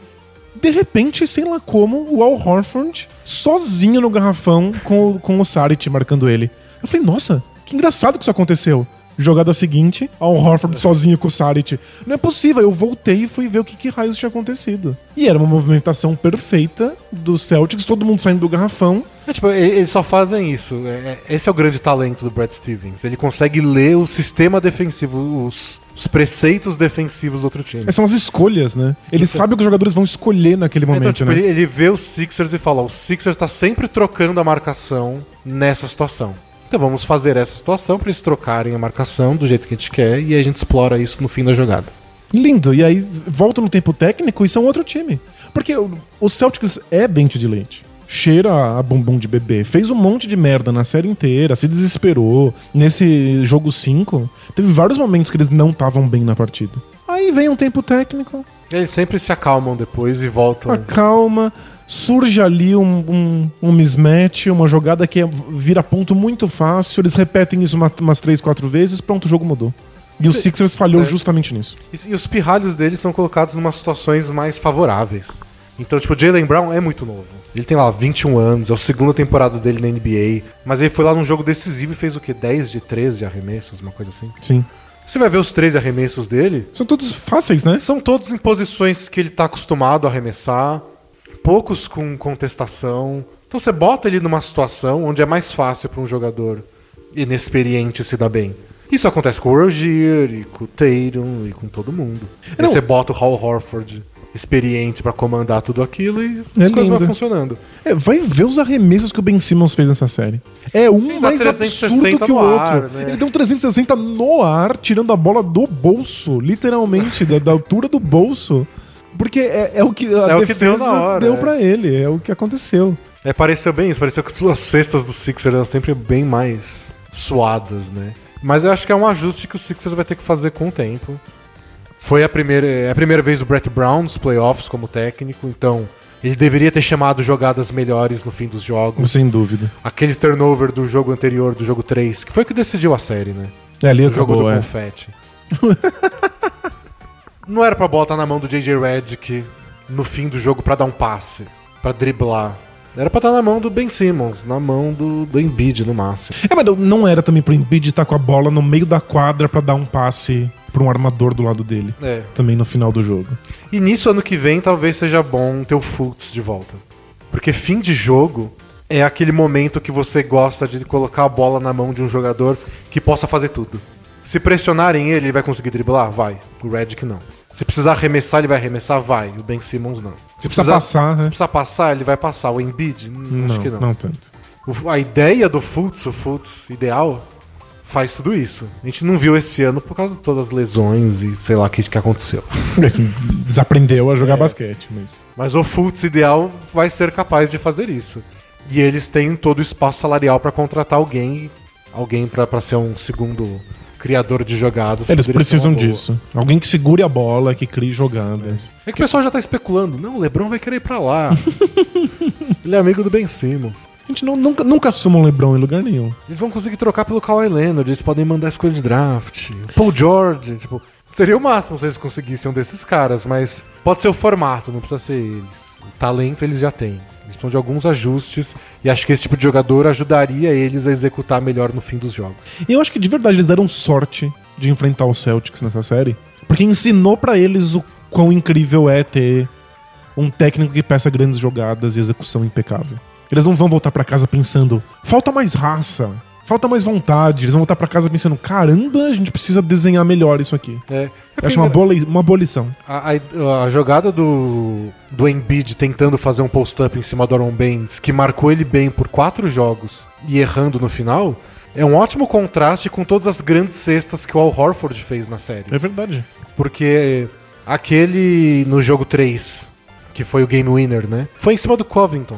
de repente, sei lá como, o Al Horford sozinho no garrafão com, o- com o Saric marcando ele. Eu falei, nossa, que engraçado que isso aconteceu. Jogada seguinte, Al Horford sozinho com o Saric. Não é possível, eu voltei e fui ver o que, que raios tinha acontecido. E era uma movimentação perfeita do Celtics, todo mundo saindo do garrafão. É, tipo, eles só fazem isso. É- é- esse é o grande talento do Brad Stevens. Ele consegue ler o sistema defensivo, os, os preceitos defensivos do outro time. Essas são as escolhas, né? Ele Então- sabe o que os jogadores vão escolher naquele momento, então, tipo, né? ele, ele vê os Sixers e fala: o Sixers tá sempre trocando a marcação nessa situação. Então vamos fazer essa situação para eles trocarem a marcação do jeito que a gente quer e a gente explora isso no fim da jogada. Lindo. E aí volta no tempo técnico e são outro time. Porque o, Celtics é dente de leite. Cheira a bumbum de bebê. Fez um monte de merda na série inteira, se desesperou. Nesse jogo 5, teve vários momentos que eles não estavam bem na partida. Aí vem um tempo técnico, E eles sempre se acalmam depois e voltam. acalma, surge ali um, um, um mismatch, uma jogada que é- vira ponto muito fácil. Eles repetem isso uma- umas 3, 4 vezes, pronto, o jogo mudou. E o. Sixers falhou É. justamente nisso. E, e os pirralhos deles são colocados em umas situações mais favoráveis. Então, tipo, o Jalen Brown é muito novo. Ele tem lá 21 anos, é a segunda temporada dele na NBA. Mas ele foi lá num jogo decisivo e fez o quê? 10 de 13 arremessos, uma coisa assim. Sim. Você vai ver os 13 arremessos dele, São todos fáceis, né? são todos em posições que ele tá acostumado a arremessar, poucos com contestação. Então você bota ele numa situação onde é mais fácil para um jogador inexperiente se dar bem. Isso acontece com o Rogier e com o Tatum e com todo mundo. Aí Não. você bota o Hal Horford experiente para comandar tudo aquilo e É as coisas vão funcionando. É, vai ver os arremessos que o Ben Simmons fez nessa série. É um Ele mais 360 absurdo que o outro. ar, né? Ele deu um 360 no ar, tirando a bola do bolso, literalmente, da, da altura do bolso. Porque é, é o que a É o que defesa deu na hora, deu é. pra ele, é o que aconteceu. É, pareceu bem isso, pareceu que as cestas do Sixers eram sempre bem mais suadas, né? Mas eu acho que é um ajuste que o Sixers vai ter que fazer com o tempo. Foi a primeira, é a primeira vez do Brett Brown nos playoffs como técnico, então ele deveria ter chamado jogadas melhores no fim dos jogos. Sem dúvida. Aquele turnover do jogo anterior, do jogo 3, que foi o que decidiu a série, né? É, ali O jogo acabou, do é. confete. [laughs] Não era pra botar na mão do JJ Redick no fim do jogo pra dar um passe, pra driblar. Era pra estar na mão do Ben Simmons, na mão do, do Embiid no máximo. É, mas não era também pro Embiid estar com a bola no meio da quadra pra dar um passe pra um armador do lado dele. É. Também no final do jogo. E nisso, ano que vem, talvez seja bom ter o Fultz de volta. Porque fim de jogo é aquele momento que você gosta de colocar a bola na mão de um jogador que possa fazer tudo. Se pressionarem ele, ele vai conseguir driblar? Vai. O Redick não. Se precisar arremessar, ele vai arremessar? Vai. O Ben Simmons não. Se precisa passar, Se né? precisar passar, ele vai passar. O Embiid? Hum, acho que não. não tanto. O- a ideia do Fultz, o Fultz ideal, faz tudo isso. A gente não viu esse ano por causa de todas as lesões e sei lá o que, que aconteceu. [laughs] Desaprendeu a É. jogar basquete, mas. Mas o Fultz ideal vai ser capaz de fazer isso. E eles têm todo o espaço salarial para contratar alguém, alguém para ser um segundo criador de jogadas. Eles precisam disso. Alguém que segure a bola, que crie jogadas. É que o pessoal já tá especulando. Não, o LeBron vai querer ir pra lá. [laughs] Ele é amigo do Ben Simmons. A gente não- nunca, nunca assuma um LeBron em lugar nenhum. Eles vão conseguir trocar pelo Kawhi Leonard, eles podem mandar escolha de draft. Paul George, tipo, seria o máximo se eles conseguissem um desses caras, mas pode ser o formato, não precisa ser eles. O talento eles já têm. Precisam de alguns ajustes e acho que esse tipo de jogador ajudaria eles a executar melhor no fim dos jogos. E eu acho que de verdade eles deram sorte de enfrentar o Celtics nessa série. Porque ensinou pra eles o quão incrível é ter um técnico que peça grandes jogadas e execução impecável. Eles não vão voltar pra casa pensando, falta mais raça, falta mais vontade. Eles vão voltar pra casa pensando, caramba, a gente precisa desenhar melhor isso aqui. É, Eu acho uma boa, li- uma boa lição. A, a- a jogada do, do Embiid tentando fazer um post-up em cima do Aaron Baines, que marcou ele bem por quatro jogos e errando no final, é um ótimo contraste com todas as grandes cestas que o Al Horford fez na série. É verdade. Porque aquele no jogo 3, que foi o game winner, né? Foi em cima do Covington.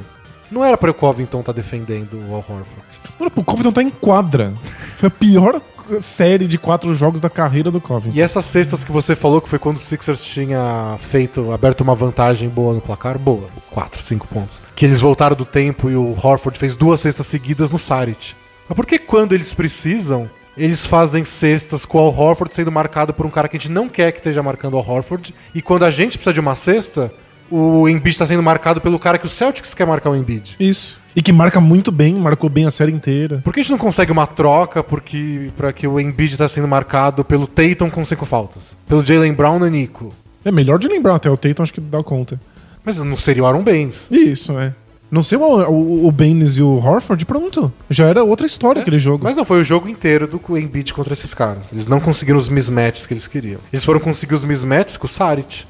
Não era para o Covington estar defendendo o Al Horford. Mano, o Covington tá em quadra. Foi a pior série de quatro jogos da carreira do Covington. E essas cestas que você falou, que foi quando o Sixers tinha feito, aberto uma vantagem boa no placar, boa, 4, 5 pontos. Que eles voltaram do tempo e o Horford fez duas cestas seguidas no Saric. Mas por que quando eles precisam, eles fazem cestas com o Horford sendo marcado por um cara que a gente não quer que esteja marcando o Horford, e quando a gente precisa de uma cesta, o Embiid está sendo marcado pelo cara que o Celtics quer marcar o Embiid? Isso. E que marca muito bem, marcou bem a série inteira. Por que a gente não consegue uma troca porque para que o Embiid está sendo marcado pelo Tatum com cinco faltas? Pelo Jalen Brown e Nico? É melhor de lembrar até o Tatum, acho que dá conta. Mas não seria o Aaron Baines. Isso, é. Não sei o, o, o Baines e o Horford, pronto. Já era outra história aquele jogo. Mas não, foi o jogo inteiro do Embiid contra esses caras. Eles não conseguiram os mismatches que eles queriam. Eles foram conseguir os mismatches com o Saric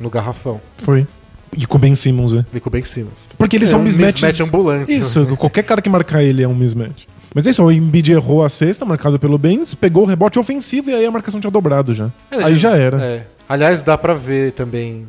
no garrafão. Foi. E com o Ben Simmons, é. E com o Ben Simmons. Porque eles É são um mismatches. mismatch ambulante. Isso, qualquer cara que marcar ele é um mismatch. Mas é isso, o Embiid errou a sexta, marcado pelo Baines, pegou o rebote ofensivo e aí a marcação tinha dobrado já. aí já era. É. Aliás, dá pra ver também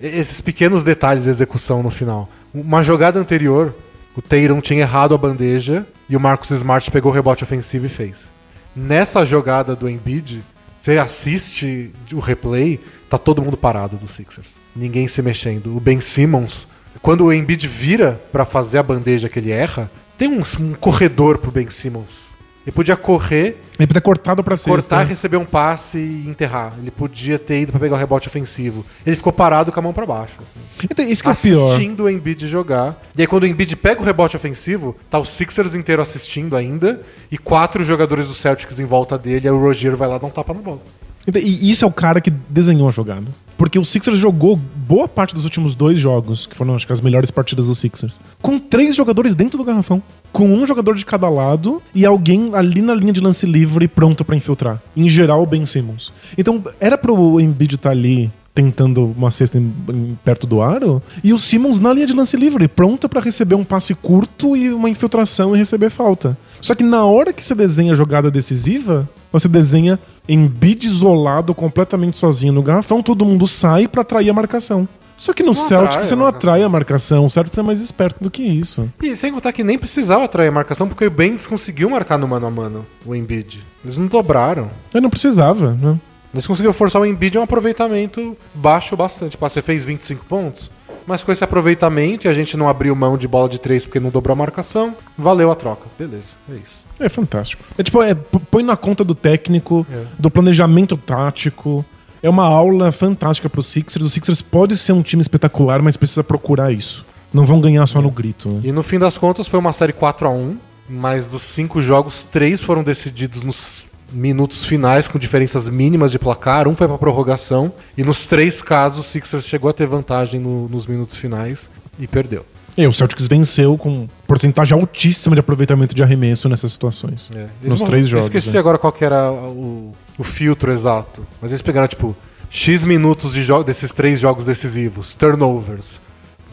esses pequenos detalhes de execução no final. Uma jogada anterior, o Tatum tinha errado a bandeja e o Marcus Smart pegou o rebote ofensivo e fez. Nessa jogada do Embiid, você assiste o replay, tá todo mundo parado dos Sixers. Ninguém se mexendo. O Ben Simmons, quando o Embiid vira pra fazer a bandeja que ele erra, tem um, um corredor pro Ben Simmons. Ele podia correr Ele podia ter cortado pra sexta. cortar, receber um passe e enterrar. Ele podia ter ido pra pegar o rebote ofensivo. Ele ficou parado com a mão pra baixo. assim. Então, isso que é o assistindo o Embiid jogar. E aí quando o Embiid pega o rebote ofensivo, tá o Sixers inteiro assistindo ainda e quatro jogadores do Celtics em volta dele, aí o Roger vai lá dar um tapa na bola. Então, E isso é o cara que desenhou a jogada. Porque o Sixers jogou boa parte dos últimos dois jogos, que foram acho que as melhores partidas do Sixers, com três jogadores dentro do garrafão. Com um jogador de cada lado e alguém ali na linha de lance livre pronto pra infiltrar. Em geral, o Ben Simmons. Então, era pro Embiid estar ali tentando uma cesta em- em- perto do aro e o Simmons na linha de lance livre, pronto pra receber um passe curto e uma infiltração e receber falta. Só que na hora que você desenha a jogada decisiva, você desenha Embiid isolado, completamente sozinho no garrafão, todo mundo sai pra atrair a marcação. Só que no Não Celtic atrai você não marcação. atrai a marcação. O Celtics é mais esperto do que isso. E sem contar que nem precisava atrair a marcação, porque o Baines conseguiu marcar no mano a mano o Embiid. Eles não dobraram. Eu não precisava, né? Eles conseguiram forçar o Embiid a um aproveitamento baixo bastante. Tipo, você fez 25 pontos, mas com esse aproveitamento e a gente não abriu mão de bola de 3 porque não dobrou a marcação, valeu a troca. Beleza, é isso. É fantástico. É tipo, é, põe na conta do técnico, É. do planejamento tático. É uma aula fantástica pro Sixers. O Sixers pode ser um time espetacular, mas precisa procurar isso. Não vão ganhar só no grito. né? E no fim das contas foi uma série 4 a 1 mas dos cinco jogos, três foram decididos nos minutos finais com diferenças mínimas de placar, um foi pra prorrogação, e nos três casos o Sixers chegou a ter vantagem no- nos minutos finais e perdeu. E o Celtics venceu com porcentagem altíssima de aproveitamento de arremesso nessas situações. É, Nos não- três eu jogos. Esqueci né? agora qual que era o, o filtro exato. Mas eles pegaram, tipo, X minutos de desses três jogos decisivos, turnovers.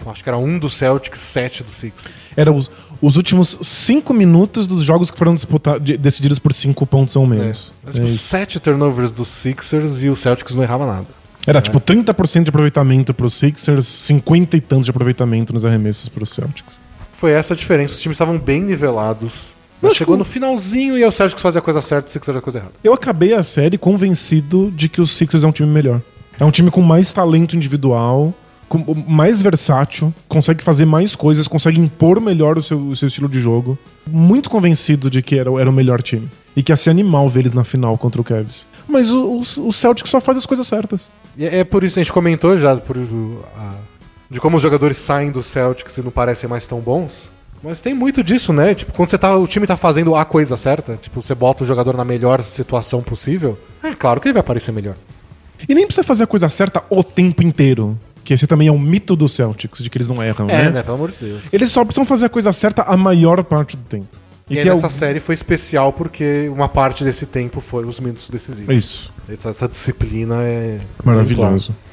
Acho que era um do Celtics, sete do Sixers. Era os, os últimos cinco minutos dos jogos que foram disputados, de- decididos por cinco pontos ou menos. Era, É tipo, isso. sete turnovers dos Sixers e o Celtics não errava nada. Era tipo 30% de aproveitamento pro Sixers, 50 e tantos de aproveitamento nos arremessos pro Celtics. Foi essa a diferença. Os times estavam bem nivelados. Mas acho chegou que- no finalzinho e aí o Celtics fazia a coisa certa e o Sixers fazia a coisa errada. Eu acabei a série convencido de que o Sixers é um time melhor. É um time com mais talento individual, com, mais versátil, consegue fazer mais coisas, consegue impor melhor o seu, o seu estilo de jogo. Muito convencido de que era, o- era o melhor time. E que ia ser animal ver eles na final contra o Cavs. Mas o, o, o Celtic só faz as coisas certas. E é por isso, a gente comentou já por, a- de como os jogadores saem do Celtics e não parecem mais tão bons. Mas tem muito disso, né? Tipo, quando você tá, o time tá fazendo a coisa certa, tipo, você bota o jogador na melhor situação possível, é claro que ele vai parecer melhor. E nem precisa fazer a coisa certa o tempo inteiro. Que esse também é um mito do Celtics, de que eles não erram, É, né? né? Pelo amor de Deus. Eles só precisam fazer a coisa certa a maior parte do tempo. E, aí que é o- série foi especial porque uma parte desse tempo foi os minutos decisivos. Isso. Essa, essa disciplina é Maravilhoso. exemplar.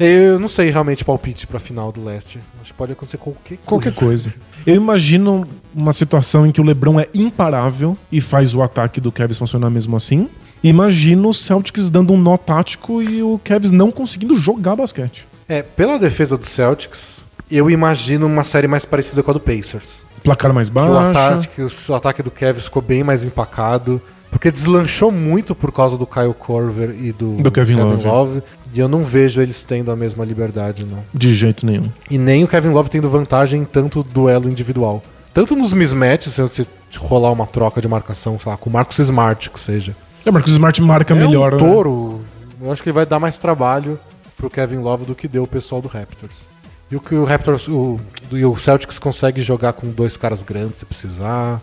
Eu não sei realmente palpite pra final do leste. Acho que pode acontecer qualquer coisa. Qualquer coisa. Eu imagino uma situação em que o LeBron é imparável e faz o ataque do Cavs funcionar mesmo assim. Imagino o Celtics dando um nó tático e o Cavs não conseguindo jogar basquete. É, pela defesa do Celtics, eu imagino uma série mais parecida com a do Pacers. Placar mais Que o, baixo. ataque, o ataque do Kevin ficou bem mais empacado. Porque deslanchou muito por causa do Kyle Korver e do, Do Kevin Love. E eu não vejo eles tendo a mesma liberdade, não. De jeito nenhum. E nem o Kevin Love tendo vantagem em tanto duelo individual. Tanto nos mismatches, se rolar uma troca de marcação, sei lá, com o Marcus Smart, que seja. É, Marcos Smart marca melhor. É um né? touro. Eu acho que ele vai dar mais trabalho pro Kevin Love do que deu o pessoal do Raptors. E o que o Raptors, o, e o Celtics consegue jogar com dois caras grandes se precisar,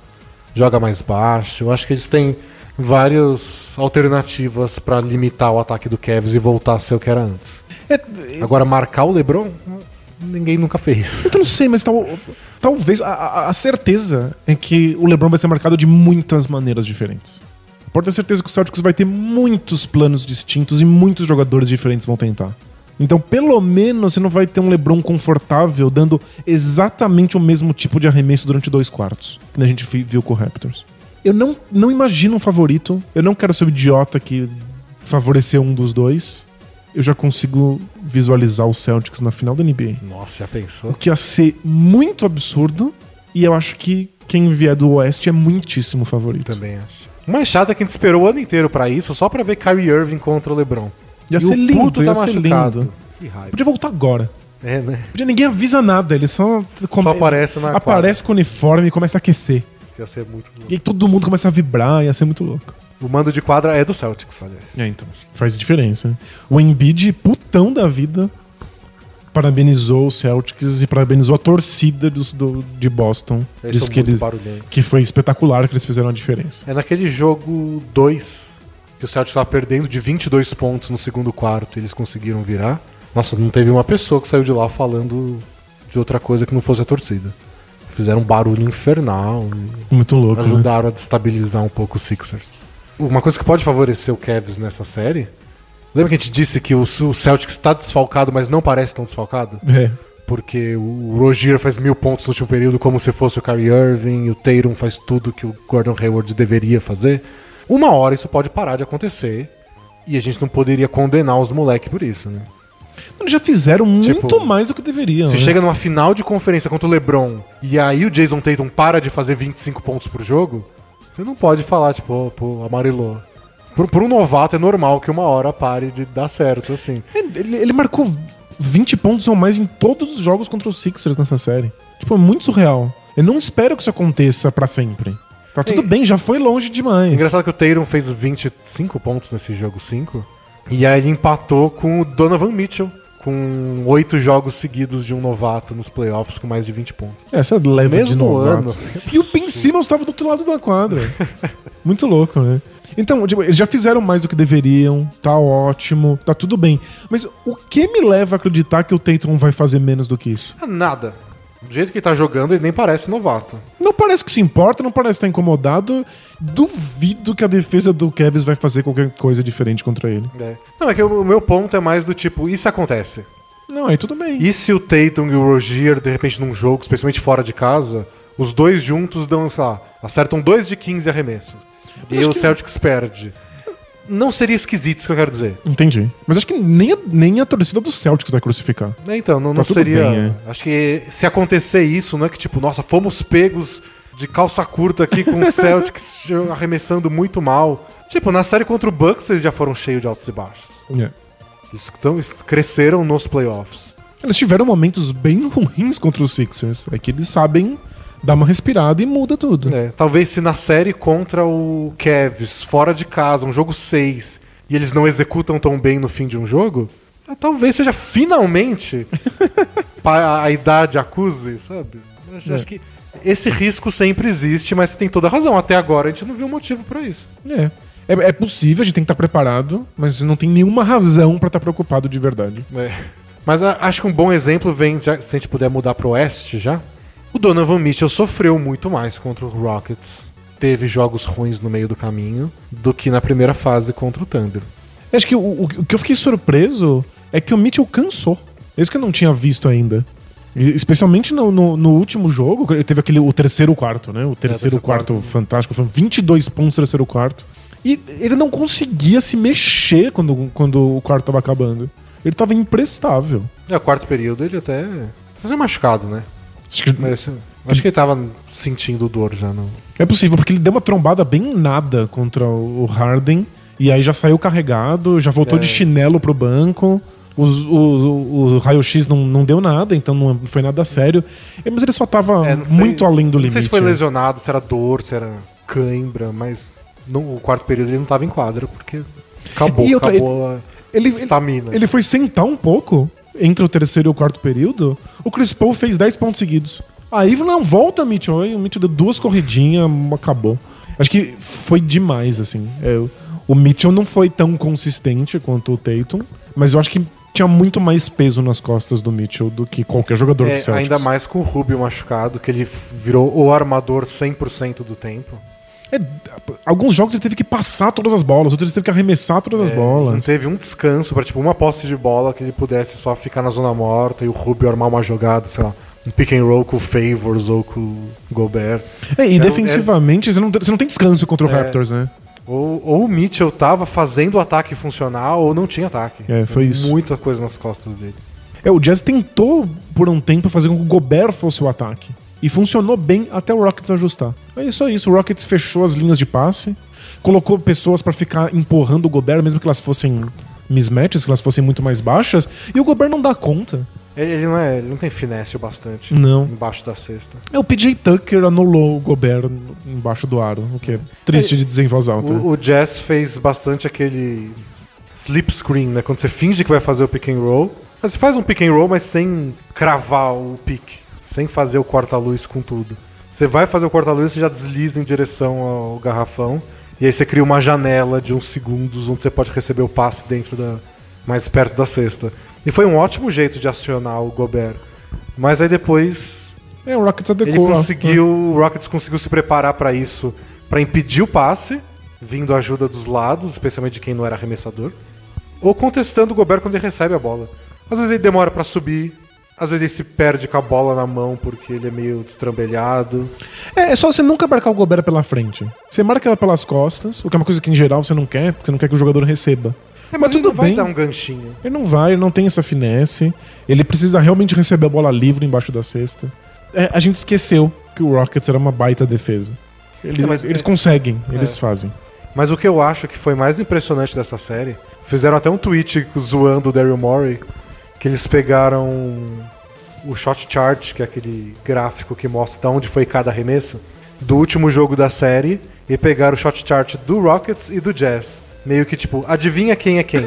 joga mais baixo. Eu acho que eles têm várias alternativas pra limitar o ataque do Cavs e voltar a ser o que era antes. É, Agora marcar o LeBron, ninguém nunca fez. [laughs] eu não sei, mas tal, talvez a, a- a certeza é que o LeBron vai ser marcado de muitas maneiras diferentes. Pode ter certeza que o Celtics vai ter muitos planos distintos e muitos jogadores diferentes vão tentar. Então, pelo menos, você não vai ter um LeBron confortável dando exatamente o mesmo tipo de arremesso durante dois quartos, que a gente viu com o Raptors. Eu não, não imagino um favorito. Eu não quero ser o idiota que favoreceu um dos dois. Eu já consigo visualizar o Celtics na final da NBA. Nossa, já O pensou? que ia ser muito absurdo. E eu acho que quem vier do Oeste é muitíssimo favorito. Também acho. O mais chato é que a gente esperou o ano inteiro pra isso, só pra ver Kyrie Irving contra o LeBron. Ia E ser o lindo, puto ia tá ser machucado. lindo. Que raiva. Podia voltar agora. É, né? Podia ninguém avisa nada, ele só, come- Só aparece na aparece com o uniforme e começa a aquecer. Ia ser muito louco. E aí todo mundo começa a vibrar, ia ser muito louco. O mando de quadra é do Celtics, aliás. É, então. Faz diferença. né? O Embiid, putão da vida, parabenizou o Celtics e parabenizou a torcida dos- do, de Boston. Eles Diz são que, muito eles, barulhentos. que foi espetacular que eles fizeram a diferença. É naquele jogo 2 que o Celtics estava perdendo de 22 pontos no segundo quarto e eles conseguiram virar. Nossa, não teve uma pessoa que saiu de lá falando de outra coisa que não fosse a torcida. Fizeram um barulho infernal Muito louco. né? ajudaram a destabilizar um pouco os Sixers. Uma coisa que pode favorecer o Cavs nessa série. Lembra que a gente disse que o Celtics está desfalcado, mas não parece tão desfalcado? É. Porque o Rogier faz mil pontos no último período, como se fosse o Kyrie Irving, e o Tatum faz tudo que o Gordon Hayward deveria fazer. Uma hora isso pode parar de acontecer E a gente não poderia condenar os moleques por isso, né? Eles já fizeram Tipo, muito mais do que deveriam. Se né? chega numa final de conferência contra o LeBron e aí o Jason Tatum para de fazer 25 pontos por jogo, você não pode falar, tipo, "Ô, pô, amarelou. Por, um novato é normal que uma hora pare de dar certo, assim. Ele, ele marcou 20 pontos ou mais em todos os jogos contra os Sixers nessa série. Tipo, é muito surreal. Eu não espero que isso aconteça pra sempre. Tá tudo É. bem, já foi longe demais. Engraçado que o Tatum fez 25 pontos nesse jogo 5. E aí ele empatou com o Donovan Mitchell, com oito jogos seguidos de um novato nos playoffs com mais de 20 pontos. Essa leva de Mesmo novato. ano. E o Ben Simmons estava do outro lado da quadra. [laughs] Muito louco, né? Então, tipo, eles já fizeram mais do que deveriam, tá ótimo, tá tudo bem. Mas o que me leva a acreditar que o Tatum vai fazer menos do que isso? Nada. Do jeito que ele tá jogando, ele nem parece novato. Não parece que se importa, não parece estar incomodado. Duvido que a defesa do Kevs vai fazer qualquer coisa diferente contra ele. É. Não, é que o meu ponto é mais do tipo, se acontece? Não, aí tudo bem. E se o Tatum e o Rogier, de repente, num jogo, especialmente fora de casa, os dois juntos dão, sei lá, acertam 2 de 15 arremessos. Mas e o que- Celtics perde. Não seria esquisito isso que eu quero dizer. Entendi. Mas acho que nem a, nem a torcida do Celtics vai crucificar. É, Então, não, Tá não seria. bem, é. Acho que se acontecer isso, não é que tipo, nossa, fomos pegos de calça curta aqui com o [laughs] Celtics arremessando muito mal. Tipo, na série contra o Bucks eles já foram cheios de altos e baixos. É. Eles, tão, eles cresceram nos playoffs. Eles tiveram momentos bem [laughs] ruins contra os Sixers. É que eles sabem dar uma respirada e muda tudo. É, talvez se na série contra o Cavs, fora de casa, um jogo 6, e eles não executam tão bem no fim de um jogo, ah, talvez seja finalmente [laughs] pa- a idade acuse, sabe? Acho, É. acho que esse risco sempre existe, mas você tem toda a razão. Até agora a gente não viu motivo pra isso. É. É, é possível, a gente tem que estar preparado, mas não tem nenhuma razão pra estar preocupado de verdade. É. Mas a- acho que um bom exemplo vem, já- se a gente puder mudar pro oeste já. O Donovan Mitchell sofreu muito mais contra o Rockets. Teve jogos ruins no meio do caminho do que na primeira fase contra o Thunder. Acho que o, o- o que eu fiquei surpreso é que o Mitchell cansou. É isso que eu não tinha visto ainda. Especialmente no, no- no último jogo, ele teve aquele o terceiro quarto, né? O terceiro terceiro quarto, quarto. fantástico, foi 22 pontos no terceiro quarto. E ele não conseguia se mexer quando, quando o quarto tava acabando. Ele tava imprestável. É, o quarto período ele até. Tá machucado, né? Acho que- Mas, acho que ele tava sentindo dor já. Não. É possível, porque ele deu uma trombada bem nada contra o Harden. E aí já saiu carregado, já voltou É. de chinelo pro banco. Os- o, o, o raio-x não, não deu nada, então não foi nada sério. É, Mas ele só tava É, não sei- muito além do Não limite. sei se foi né? lesionado, se era dor, se era cãibra, mas no o quarto período ele não tava em quadra, porque acabou, outra, acabou a Ele, ele, estamina. ele foi sentar um pouco entre o terceiro e o quarto período. O Chris Paul fez 10 pontos seguidos. Aí não, volta, Mitchell. Aí o Mitchell deu duas corridinhas, acabou. Acho que foi demais, assim. É, o Mitchell não foi tão consistente quanto o Tatum, mas eu acho que tinha muito mais peso nas costas do Mitchell do que qualquer jogador É, do Celtics. ainda mais com o Rubio machucado, que ele virou o armador 100% do tempo. É, alguns jogos ele teve que passar todas as bolas, outros ele teve que arremessar todas as É, Não bolas. teve um descanso pra tipo uma posse de bola que ele pudesse só ficar na zona morta e o Rubio armar uma jogada, sei lá, um pick and roll com o Favors ou com o Gobert. É, e Era um- defensivamente você, não, você não tem descanso contra o É. Raptors, né? Ou, ou o Mitchell tava fazendo o ataque funcionar ou não tinha ataque. É, foi isso. Muita coisa nas costas dele. É, o Jazz tentou por um tempo fazer com que o Gobert fosse o ataque. E funcionou bem até o Rockets ajustar. É só isso. O Rockets fechou as linhas de passe, colocou pessoas pra ficar empurrando o Gobert, mesmo que elas fossem mismatches, que elas fossem muito mais baixas, e o Gobert não dá conta. Ele, ele não é, ele não tem finesse o bastante Não. embaixo da cesta. É, o PJ Tucker anulou o Gobert embaixo do aro, o que é triste de dizer em voz alta. O, o Jazz fez bastante aquele slip screen, né? Quando você finge que vai fazer o pick and roll, mas você faz um pick and roll, mas sem cravar o pick, sem fazer o corta-luz com tudo. Você vai fazer o corta-luz, você já desliza em direção ao garrafão, e aí você cria uma janela de uns segundos onde você pode receber o passe dentro da mais perto da cesta. E foi um ótimo jeito de acionar o Gobert. Mas aí depois É, o Rockets ele adequou. lá. conseguiu, o Rockets conseguiu se preparar pra isso, pra impedir o passe, vindo a ajuda dos lados, especialmente de quem não era arremessador, ou contestando o Gobert quando ele recebe a bola. Às vezes ele demora pra subir, às vezes ele se perde com a bola na mão porque ele é meio destrambelhado. É, é só você nunca marcar o Gobert pela frente. Você marca ela pelas costas, o que é uma coisa que em geral você não quer, porque você não quer que o jogador receba. É, Mas ele tudo não vai bem. dar um ganchinho. Ele não vai, ele não tem essa finesse. Ele precisa realmente receber a bola livre embaixo da cesta. É, a gente esqueceu que o Rockets era uma baita defesa. Eles, É, mas- eles é- conseguem, eles É. fazem. Mas o que eu acho que foi mais impressionante dessa série, fizeram até um tweet zoando o Daryl Morey, que eles pegaram o shot chart, que é aquele gráfico que mostra de onde foi cada arremesso, do último jogo da série, e pegaram o shot chart do Rockets e do Jazz. Meio que tipo, adivinha quem é quem?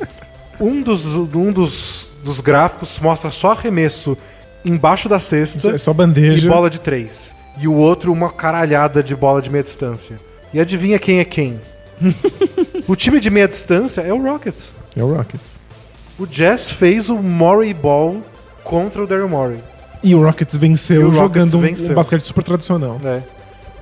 [laughs] um dos, um dos, dos gráficos mostra só arremesso embaixo da cesta É só e bandeja. bola de três. E o outro uma caralhada de bola de meia distância. E adivinha quem é quem? [laughs] o time de meia distância é o Rockets. É o Rockets. O Jazz fez o Murray Ball contra o Daryl Morey. E o Rockets venceu o Rockets jogando um- venceu. um basquete super tradicional. né?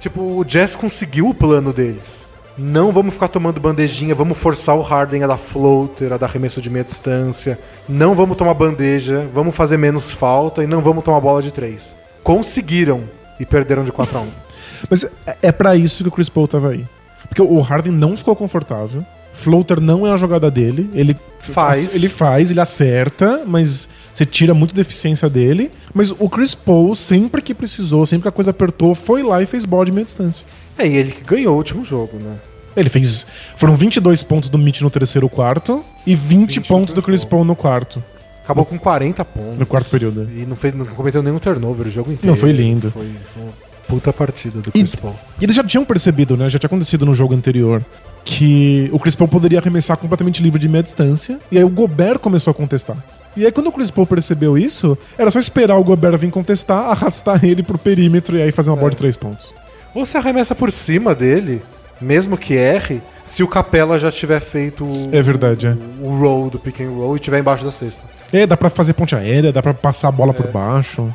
Tipo, o Jazz conseguiu o plano deles. Não vamos ficar tomando bandejinha, vamos forçar o Harden a dar floater, a dar arremesso de meia distância. Não vamos tomar bandeja, vamos fazer menos falta e não vamos tomar bola de três. Conseguiram e perderam de 4 a 1 [laughs] Mas é- é pra isso que o Chris Paul tava aí. Porque o Harden não ficou confortável. Floater não é a jogada dele. Ele Faz. Ele faz, ele acerta, mas você tira muito da eficiência dele. Mas o Chris Paul, sempre que precisou, sempre que a coisa apertou, foi lá e fez bola de meia distância. É, e ele que ganhou o último jogo, né? Ele fez. Foram 22 pontos do Mitch no terceiro quarto e 20, 20 pontos do Chris Paul no quarto. Acabou com 40 pontos. No quarto período. E não, fez, não cometeu nenhum turnover o jogo inteiro. Não, foi lindo. Foi uma puta partida do E- Chris Paul. E eles já tinham percebido, né? Já tinha acontecido no jogo anterior. Que o Chris Paul poderia arremessar completamente livre de meia distância. E aí o Gobert começou a contestar. E aí quando o Chris Paul percebeu isso, era só esperar o Gobert vir contestar, [laughs] arrastar ele pro perímetro e aí fazer uma bola de três pontos. Ou você arremessa por cima dele, mesmo que erre, se o Capela já tiver feito o, É verdade, é. o, roll do pick and roll e tiver embaixo da cesta. É, dá pra fazer ponte aérea, dá pra passar a bola por baixo.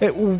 É, o,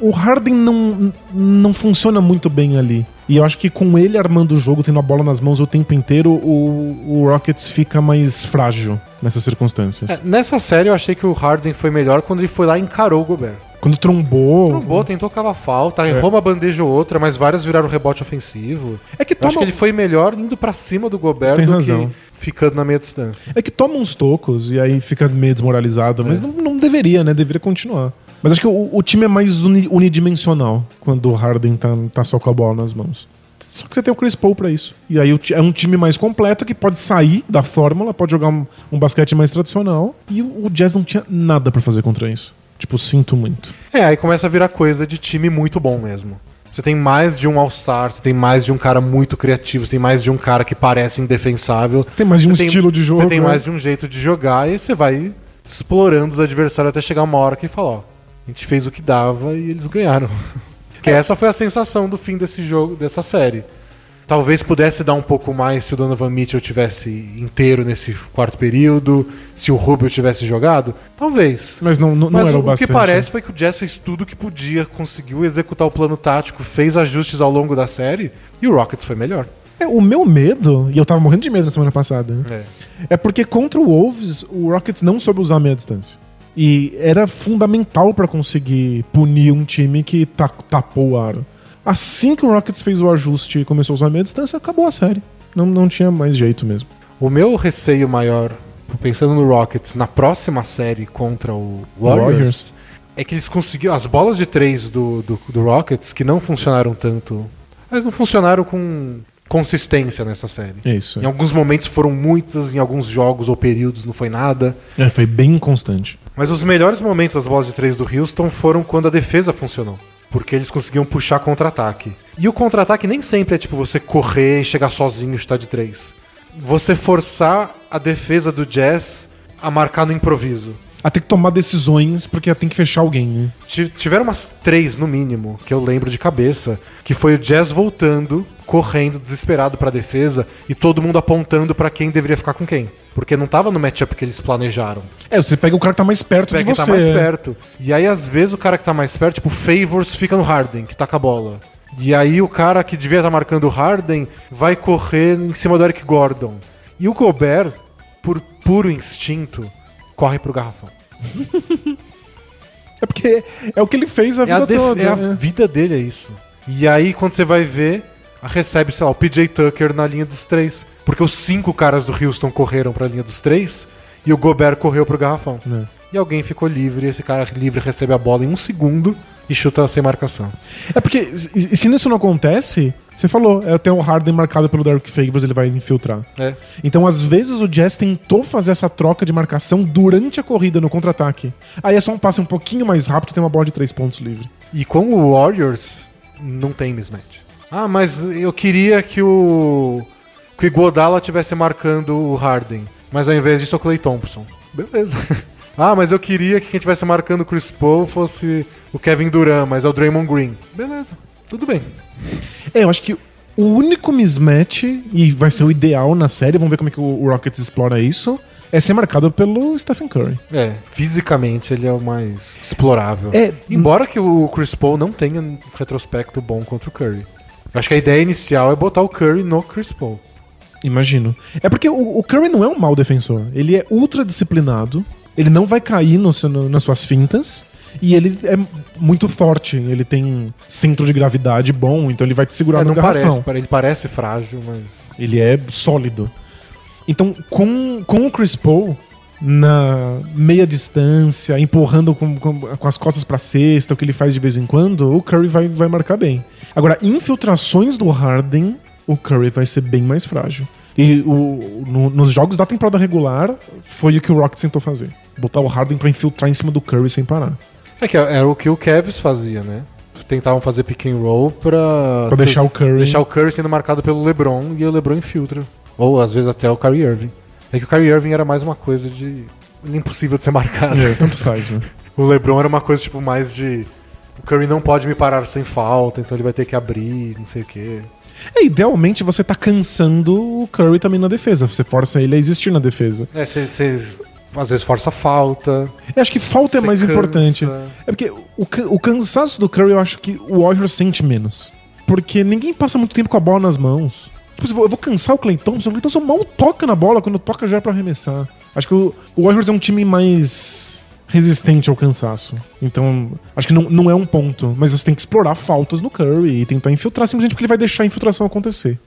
o Harden não, não funciona muito bem ali. E eu acho que com ele armando o jogo, tendo a bola nas mãos o tempo inteiro, o, o Rockets fica mais frágil nessas circunstâncias. É, nessa série eu achei que o Harden foi melhor quando ele foi lá e encarou o Gobert. Quando trombou. Trombou, tentou cavar falta, errou uma bandeja ou outra, mas várias viraram rebote ofensivo. É que Eu acho toma, que ele foi melhor indo pra cima do Gobert tem do razão. que ficando na meia distância. é que toma uns tocos e aí fica meio desmoralizado, É. mas não, não deveria, né? Deveria continuar. Mas acho que o, o time é mais uni- unidimensional quando o Harden tá, tá só com a bola nas mãos. Só que você tem o Chris Paul pra isso. E aí é um time mais completo que pode sair da fórmula, pode jogar um, um basquete mais tradicional. E o, o Jazz não tinha nada pra fazer contra isso. Tipo, sinto muito. É, aí começa a virar coisa de time muito bom mesmo. Você tem mais de um All-Star, você tem mais de um cara muito criativo, você tem mais de um cara que parece indefensável. Você tem mais de um tem- estilo de jogo. Você tem né? mais de um jeito de jogar e você vai explorando os adversários até chegar uma hora que fala, ó, a gente fez o que dava e eles ganharam. [laughs] que essa foi a sensação do fim desse jogo, dessa série. Talvez pudesse dar um pouco mais se o Donovan Mitchell tivesse inteiro nesse quarto período, se o Rubio tivesse jogado, talvez. Mas não, não, não Mas era o, o o bastante. que parece foi que o Jazz fez tudo o que podia, conseguiu executar o plano tático, fez ajustes ao longo da série e o Rockets foi melhor. É, o meu medo, e eu tava morrendo de medo na semana passada, né? É. É porque contra o Wolves, o Rockets não soube usar a meia distância. E era fundamental pra conseguir punir um time que ta- tapou o aro. Assim que o Rockets fez o ajuste e começou a usar a meia distância, acabou a série. Não, não tinha mais jeito mesmo. O meu receio maior, pensando no Rockets, na próxima série contra o Warriors, Warriors. é que eles conseguiram. As bolas de três do, do, do Rockets, que não funcionaram tanto. Elas não funcionaram com consistência nessa série. É isso. Em alguns momentos foram muitas, em alguns jogos ou períodos não foi nada. É, foi bem inconstante. Mas os melhores momentos das bolas de três do Houston foram quando a defesa funcionou. Porque eles conseguiam puxar contra-ataque. E o contra-ataque nem sempre é tipo você correr e chegar sozinho e chutar de três. Você forçar a defesa do Jazz a marcar no improviso. Ah, tem que tomar decisões porque tem que fechar alguém, né? Ti- Tiveram umas três, no mínimo, que eu lembro de cabeça, que foi o Jazz voltando, correndo, desesperado pra defesa, e todo mundo apontando pra quem deveria ficar com quem. Porque não tava no matchup que eles planejaram. É, você pega o cara que tá mais perto Pega de quem você. tá mais é. perto. E aí, às vezes, o cara que tá mais perto, tipo, Favors fica no Harden, que tá com a bola. E aí o cara que devia estar marcando o Harden vai correr em cima do Eric Gordon. E o Gobert, por puro instinto, corre pro garrafão. [laughs] É porque é o que ele fez a É a, vida def- toda. é a né? vida dele, é isso. E aí, quando você vai ver, recebe, sei lá, o PJ Tucker na linha dos três. Porque os cinco caras do Houston correram pra linha dos três e o Gobert correu pro garrafão. É. E alguém ficou livre, e esse cara livre recebe a bola em um segundo e chuta sem marcação. É porque se isso não acontece, você falou, é até o Harden marcado pelo Derek Favors, ele vai infiltrar. É. Então, às vezes, o Jazz tentou fazer essa troca de marcação durante a corrida, no contra-ataque. Aí é só um passe um pouquinho mais rápido e tem uma bola de três pontos livre. E com o Warriors, não tem mismatch. Ah, mas eu queria que o. que o Iguodala estivesse marcando o Harden. Mas ao invés disso é o Clay Thompson. Beleza. [laughs] ah, mas eu queria que quem estivesse marcando o Chris Paul fosse o Kevin Durant, mas é o Draymond Green. Beleza. Tudo bem. É, eu acho que o único mismatch, e vai ser o ideal na série, vamos ver como é que o Rockets explora isso, é ser marcado pelo Stephen Curry. É, fisicamente ele é o mais explorável. É, Embora que o Chris Paul não tenha um retrospecto bom contra o Curry. Eu acho que a ideia inicial é botar o Curry no Chris Paul. Imagino. É porque o, o Curry não é um mau defensor. Ele é ultra disciplinado. Ele não vai cair no no- nas suas fintas. E ele é muito forte. Ele tem centro de gravidade bom, então ele vai te segurar É, no não garrafão. parece, pare- ele parece frágil, mas. Ele é sólido. Então, com, com o Chris Paul na meia distância, empurrando com, com, com as costas pra cesta, o que ele faz de vez em quando, o Curry vai, vai marcar bem. Agora, infiltrações do Harden, o Curry vai ser bem mais frágil. E o, no- nos jogos da temporada regular, foi o que o Rockets tentou fazer. Botar o Harden pra infiltrar em cima do Curry sem parar. É que era o que o Kevs fazia, né? Tentavam fazer pick and roll pra. Pra deixar o Curry... deixar o Curry sendo marcado pelo LeBron e o LeBron infiltra. Ou às vezes até o Kyrie Irving. É que o Kyrie Irving era mais uma coisa de. Impossível de ser marcado. É, tanto faz, né? [laughs] O LeBron era uma coisa tipo mais de. O Curry não pode me parar sem falta, então ele vai ter que abrir, não sei o quê. É, idealmente você tá cansando o Curry também na defesa. Você força ele a existir na defesa. É, você às vezes força falta. Eu acho que falta é mais cansa. importante. É porque o, o cansaço do Curry eu acho que o Warriors sente menos. Porque ninguém passa muito tempo com a bola nas mãos. Tipo, eu vou, eu vou cansar o Clay Thompson. O Clay Thompson mal toca na bola, quando toca já é pra arremessar. Acho que o, o Warriors é um time mais resistente ao cansaço. Então, acho que não, não é um ponto. Mas você tem que explorar faltas no Curry e tentar infiltrar simplesmente porque ele vai deixar a infiltração acontecer.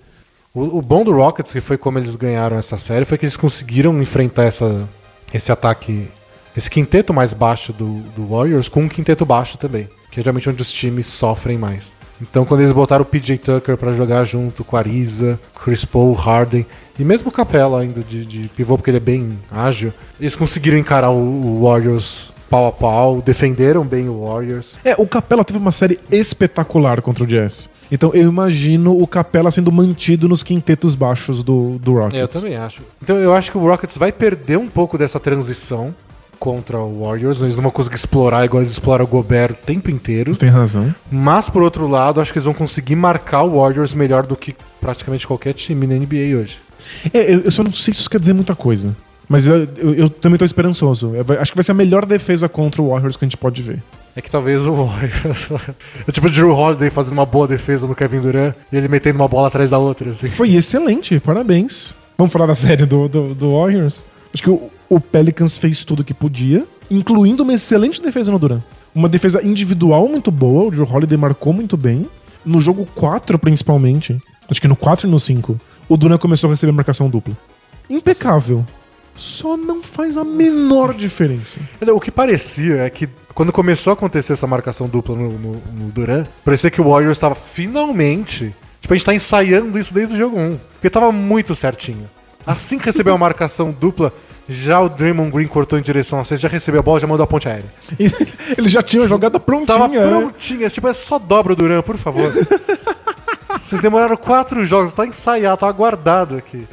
O, o bom do Rockets, que foi como eles ganharam essa série, foi que eles conseguiram enfrentar essa, esse ataque, esse quinteto mais baixo do, do Warriors com um quinteto baixo também, que é geralmente onde os times sofrem mais. Então, quando eles botaram o PJ Tucker pra jogar junto com a Ariza, Chris Paul, Harden e mesmo o Capella ainda de, de pivô, porque ele é bem ágil, eles conseguiram encarar o, o Warriors pau a pau, defenderam bem o Warriors. É, o Capela teve uma série espetacular contra o Jazz. Então eu imagino o Capela sendo mantido nos quintetos baixos do, do Rockets. É, eu também acho. Então eu acho que o Rockets vai perder um pouco dessa transição contra o Warriors. Eles não vão conseguir explorar igual eles exploram o Gobert o tempo inteiro. Você tem razão. Mas, por outro lado, acho que eles vão conseguir marcar o Warriors melhor do que praticamente qualquer time na NBA hoje. É, eu, eu só não sei se isso quer dizer muita coisa. Mas eu, eu- eu também tô esperançoso. Vai- acho que vai ser a melhor defesa contra o Warriors que a gente pode ver. É que talvez o Warriors. [laughs] é tipo o Drew Holiday fazendo uma boa defesa no Kevin Durant e ele metendo uma bola atrás da outra. Assim. Foi excelente, parabéns. Vamos falar da série do, do, do Warriors? Acho que o, o Pelicans fez tudo que podia, incluindo uma excelente defesa no Duran. Uma defesa individual muito boa, o Drew Holiday marcou muito bem. No jogo 4, principalmente, acho que no 4 e no 5, o Duran começou a receber marcação dupla. Impecável. Só não faz a menor diferença. O que parecia é que quando começou a acontecer essa marcação dupla no, no, no Durant, parecia que o Warriors estava finalmente. Tipo, a gente tá ensaiando isso desde o jogo 1. Porque tava muito certinho. Assim que recebeu a marcação dupla, já o Draymond Green cortou em direção a vocês, já recebeu a bola, já mandou a ponte aérea. [laughs] Ele já tinha a jogada prontinha. Tava né? prontinha, tipo, é só dobra o Durant, por favor. [laughs] Vocês demoraram quatro jogos, tá ensaiado, tá guardado aqui.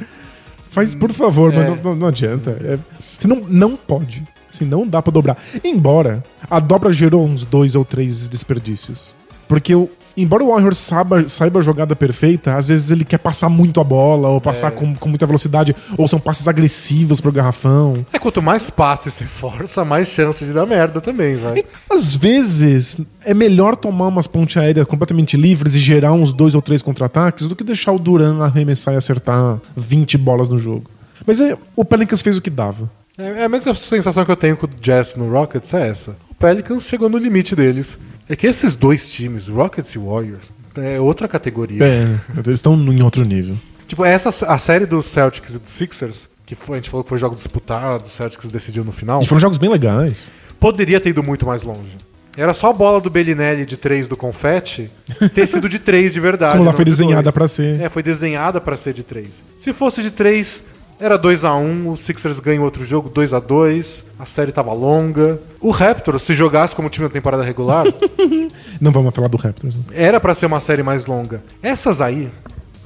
Faz, por favor, É. mas não, não- adianta. É, você não, não pode. Assim, não dá pra dobrar. Embora a dobra gerou uns dois ou três desperdícios. Porque o, embora o Warriors saiba, saiba a jogada perfeita, às vezes ele quer passar muito a bola, ou passar É. com, com muita velocidade, ou são passes agressivos pro garrafão. É, quanto mais passe você força, mais chance de dar merda também, vai. E, às vezes é melhor tomar umas pontes aéreas completamente livres e gerar uns dois ou três contra-ataques do que deixar o Duran arremessar e acertar 20 bolas no jogo. Mas é, o Pelicans fez o que dava. É, é a mesma sensação que eu tenho com o Jazz no Rockets é essa. O Pelicans chegou no limite deles. É que esses dois times, Rockets e Warriors, é outra categoria. É, eles estão em outro nível. Tipo, essa a série dos Celtics e dos Sixers, que foi- a gente falou que foi jogo disputado, o Celtics decidiu no final, E foram jogos bem legais. poderia ter ido muito mais longe. Era só a bola do Bellinelli de 3 do confete ter sido de 3 de verdade. Como ela foi de desenhada pra ser. É, foi desenhada pra ser de 3. Se fosse de 3, era 2 a 1 o Sixers ganha outro jogo 2 a 2 a série tava longa. O Raptors, se jogasse como time na temporada regular, [laughs] Não vamos falar do Raptors. né? era pra ser uma série mais longa. Essas aí,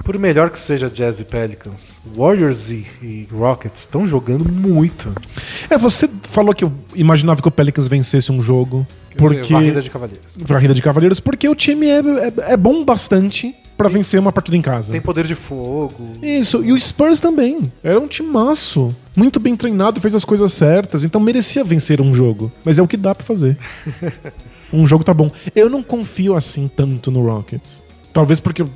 por melhor que seja Jazz e Pelicans, Warriors e, e Rockets estão jogando muito. É, você falou que eu imaginava que o Pelicans vencesse um jogo. Quer dizer, Porque. varrida de cavaleiros. Varrida de Cavaleiros, porque o time é, é, é bom bastante pra vencer uma partida em casa. Tem poder de fogo. Isso, e o Spurs também. Era um timaço. Muito bem treinado, fez as coisas certas, então merecia vencer um jogo. Mas é o que dá pra fazer. [laughs] um jogo tá bom. Eu não confio assim tanto no Rockets. Talvez porque eu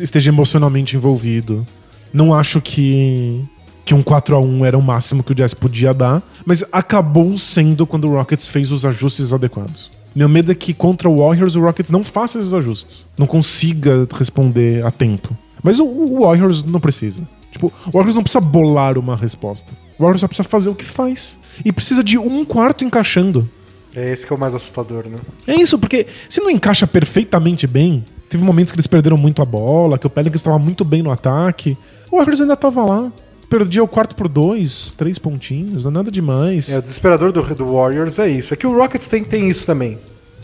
esteja emocionalmente envolvido. Não acho que que um 4 a 1 era o máximo que o Jazz podia dar, mas acabou sendo quando o Rockets fez os ajustes adequados. Meu medo é que contra o Warriors o Rockets não faça esses ajustes. Não consiga responder a tempo. Mas o, o Warriors não precisa. Tipo, o Warriors não precisa bolar uma resposta. O Warriors só precisa fazer o que faz. E precisa de um quarto encaixando. É esse que é o mais assustador, né? É isso, porque se não encaixa perfeitamente bem, teve momentos que eles perderam muito a bola, que o Pelicans estava muito bem no ataque, o Warriors ainda tava lá. Perdia o quarto por dois, três pontinhos, não é nada demais. É, o desesperador do, do Warriors é isso. É que o Rockets tem, tem isso também.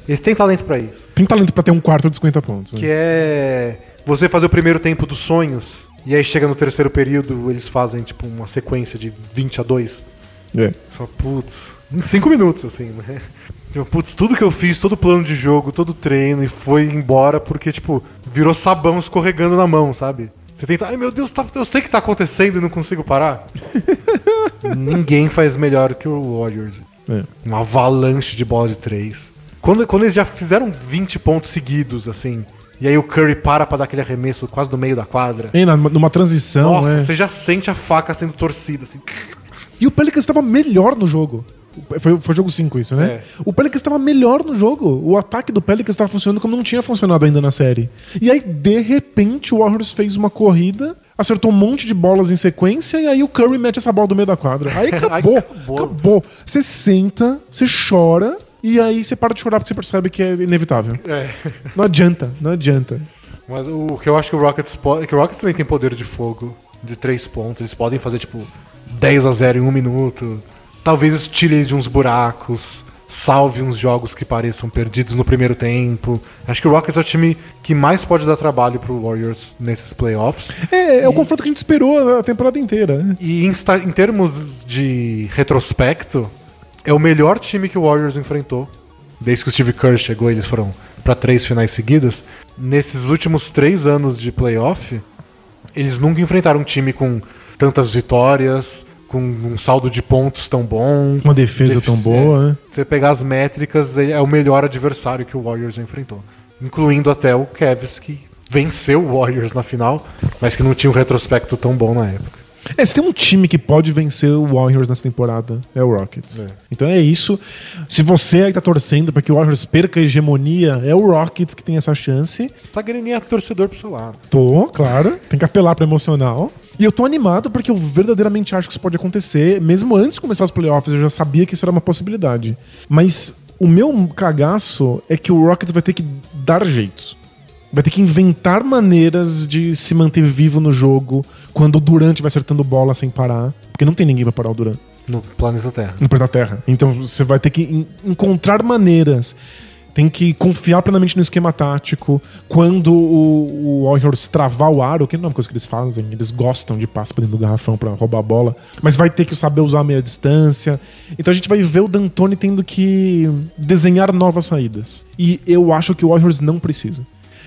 Eles têm talento pra isso. Tem talento pra ter um quarto de 50 pontos. né? Que é você fazer o primeiro tempo dos sonhos, e aí chega no terceiro período, eles fazem tipo uma sequência de 20 a 2. É. Fala, putz, em 5 minutos, assim, né? [laughs] Tipo, Putz, tudo que eu fiz, todo plano de jogo, todo treino, e foi embora porque, tipo, virou sabão escorregando na mão, sabe? Você tenta, ai meu Deus, tá- eu sei que tá acontecendo e não consigo parar. [laughs] Ninguém faz melhor que o Warriors. É. Uma avalanche de bola de três. Quando, quando eles já fizeram 20 pontos seguidos, assim, e aí o Curry para pra dar aquele arremesso quase no meio da quadra. E na- numa transição, Nossa, é. você já sente a faca sendo torcida, assim. E o Pelicans estava melhor no jogo. Foi, foi jogo 5 isso, né? É. O Pelicans estava melhor no jogo. O ataque do Pelicans estava funcionando como não tinha funcionado ainda na série. E aí, de repente, o Warriors fez uma corrida, acertou um monte de bolas em sequência, e aí o Curry mete essa bola do meio da quadra. Aí [laughs] acabou. acabou. acabou. Você senta, você chora, e aí você para de chorar porque você percebe que é inevitável. É. Não adianta, não adianta. Mas o que eu acho que o Rockets pode. Que o Rockets também tem poder de fogo de três pontos. Eles podem fazer, tipo, 10 a 0 em um minuto. Talvez isso tire ele de uns buracos. Salve uns jogos que pareçam perdidos no primeiro tempo. Acho que o Rockets é o time que mais pode dar trabalho pro Warriors nesses playoffs. É, é o confronto que a gente esperou a temporada inteira. né? E em, em termos de retrospecto, é o melhor time que o Warriors enfrentou. Desde que o Steve Kerr chegou, eles foram para três finais seguidas. Nesses últimos três anos de playoff, eles nunca enfrentaram um time com tantas vitórias, com um saldo de pontos tão bom. Uma defesa tão boa, é. né? Você pegar as métricas, ele é o melhor adversário que o Warriors enfrentou. Incluindo até o Cavs, que venceu o Warriors na final, mas que não tinha um retrospecto tão bom na época. É, se tem um time que pode vencer o Warriors nessa temporada, é o Rockets. É. Então é isso. Se você aí tá torcendo para que o Warriors perca a hegemonia, é o Rockets que tem essa chance. Você tá ganhar torcedor pro seu lado. Tô, claro. Tem que apelar pro emocional. E eu tô animado porque eu verdadeiramente acho que isso pode acontecer. Mesmo antes de começar os playoffs, eu já sabia que isso era uma possibilidade. Mas o meu cagaço é que o Rockets vai ter que dar jeitos. Vai ter que inventar maneiras de se manter vivo no jogo quando o Durant vai acertando bola sem parar. Porque não tem ninguém pra parar o Durant No planeta Terra. no planeta Terra. Então você vai ter que en- encontrar maneiras. Tem que confiar plenamente no esquema tático. Quando o, o Warriors travar o aro, que não é uma coisa que eles fazem, eles gostam de passar dentro do garrafão pra roubar a bola, mas vai ter que saber usar a meia distância. Então a gente vai ver o D'Antoni tendo que desenhar novas saídas. E eu acho que o Warriors não precisa.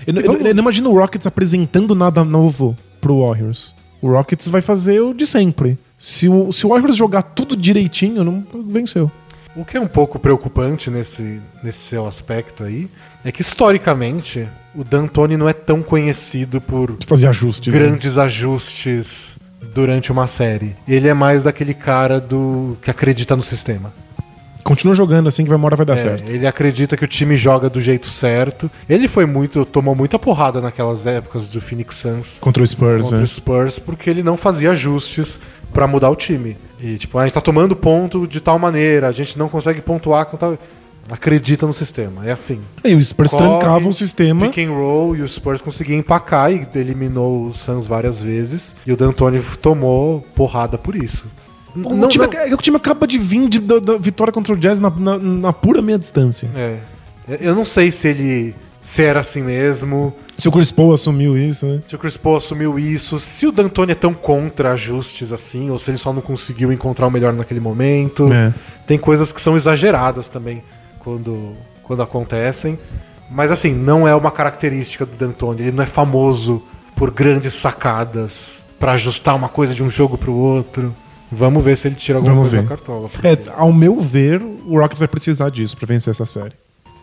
Eu, não- eu eu não imagino o Rockets apresentando nada novo pro Warriors. O Rockets vai fazer o de sempre. Se o, se o Warriors jogar tudo direitinho, não venceu. O que é um pouco preocupante nesse, nesse seu aspecto aí é que historicamente o D'Antoni não é tão conhecido por fazer ajustes. né? grandes ajustes durante uma série. Ele é mais daquele cara do que acredita no sistema. Continua jogando assim que vai uma hora vai dar É, certo. Ele acredita que o time joga do jeito certo. Ele foi muito. tomou muita porrada naquelas épocas do Phoenix Suns Contra o Spurs, contra né? o Spurs, porque ele não fazia ajustes pra mudar o time. E tipo, a gente tá tomando ponto de tal maneira, a gente não consegue pontuar com tal. Acredita no sistema, é assim. E o Spurs Corre, trancava o sistema. Pick and roll e o Spurs conseguia empacar e eliminou o Suns várias vezes. E o D'Antoni tomou porrada por isso. O, Não- time, não- o time acaba de vir de- da, da vitória contra o Jazz na, na- na pura meia distância. É. Eu não sei se ele se era assim mesmo, Se o Chris Paul assumiu isso, né? se o Chris Paul assumiu isso, se o D'Antoni é tão contra ajustes assim, ou se ele só não conseguiu encontrar o melhor naquele momento. É. Tem coisas que são exageradas também quando, quando acontecem. Mas assim, não é uma característica do D'Antoni. Ele não é famoso por grandes sacadas pra ajustar uma coisa de um jogo pro outro. Vamos ver se ele tira alguma Vamos coisa ver. da cartola. porque- É, ao meu ver, o Rockets vai precisar disso pra vencer essa série.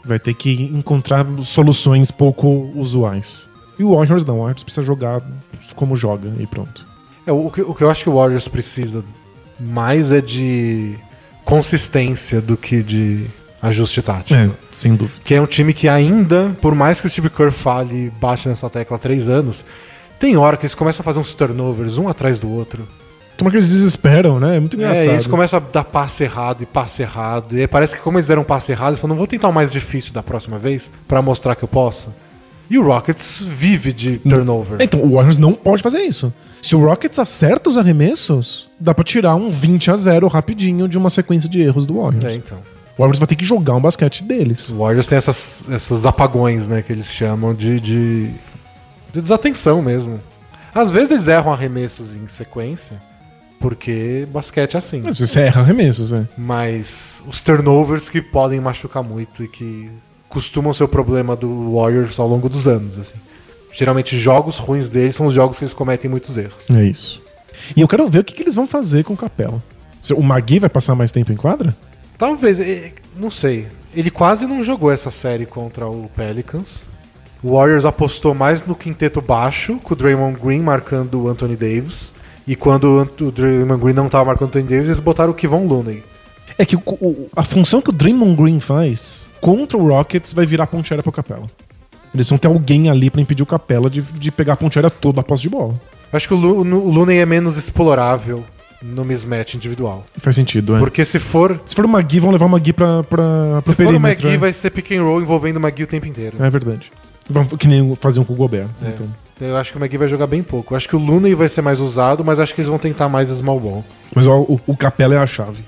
Vai ter que encontrar soluções pouco usuais. E o Warriors não, o Warriors precisa jogar como joga e pronto. É, o, que, o que eu acho que o Warriors precisa mais é de consistência do que de ajuste tático. É, sem dúvida. Que é um time que ainda, por mais que o Steve Kerr fale e bate nessa tecla há três anos, tem hora que eles começam a fazer uns turnovers um atrás do outro. Tomara que eles desesperam, né? É muito engraçado. É, eles começam a dar passe errado e passe errado. E aí parece que como eles deram passe errado, eles falam, não vou tentar o mais difícil da próxima vez pra mostrar que eu posso. E o Rockets vive de turnover. Então, o Warriors não pode fazer isso. Se o Rockets acerta os arremessos, dá pra tirar um 20 a 0 rapidinho de uma sequência de erros do Warriors. É, então. O Warriors vai ter que jogar um basquete deles. Os Warriors tem essas, essas apagões, né, que eles chamam de, de, de desatenção mesmo. Às vezes eles erram arremessos em sequência, porque basquete é assim. Mas você erra arremessos, é. Mas os turnovers que podem machucar muito e que costumam ser o problema do Warriors ao longo dos anos, assim. Geralmente jogos ruins deles são os jogos que eles cometem muitos erros. É isso. E eu quero ver o que, que eles vão fazer com o Capela. O Magui vai passar mais tempo em quadra? Talvez, não sei. Ele quase não jogou essa série contra o Pelicans. O Warriors apostou mais no quinteto baixo, com o Draymond Green marcando o Anthony Davis. E quando o Draymond Green não estava marcando o Anthony Davis, eles botaram o Kevon Looney. É que o- o- a função que o Draymond Green faz contra o Rockets vai virar ponte aérea pro Capela. Eles vão ter alguém ali pra impedir o Capela de, de pegar a ponte aérea toda a posse de bola. Acho que o, Lu- o Looney é menos explorável no mismatch individual. Faz sentido, é. Porque se for, Se for o Magui, vão levar o Magui pra, pra, pro se for o perímetro. McGee, é. vai ser pick and roll envolvendo o McGee o tempo inteiro. É verdade. Que nem faziam com o Gobert. É. Então. Eu acho que o McGee vai jogar bem pouco. Eu acho que o Looney vai ser mais usado, mas acho que eles vão tentar mais small ball. Mas ó, o, o Capela é a chave.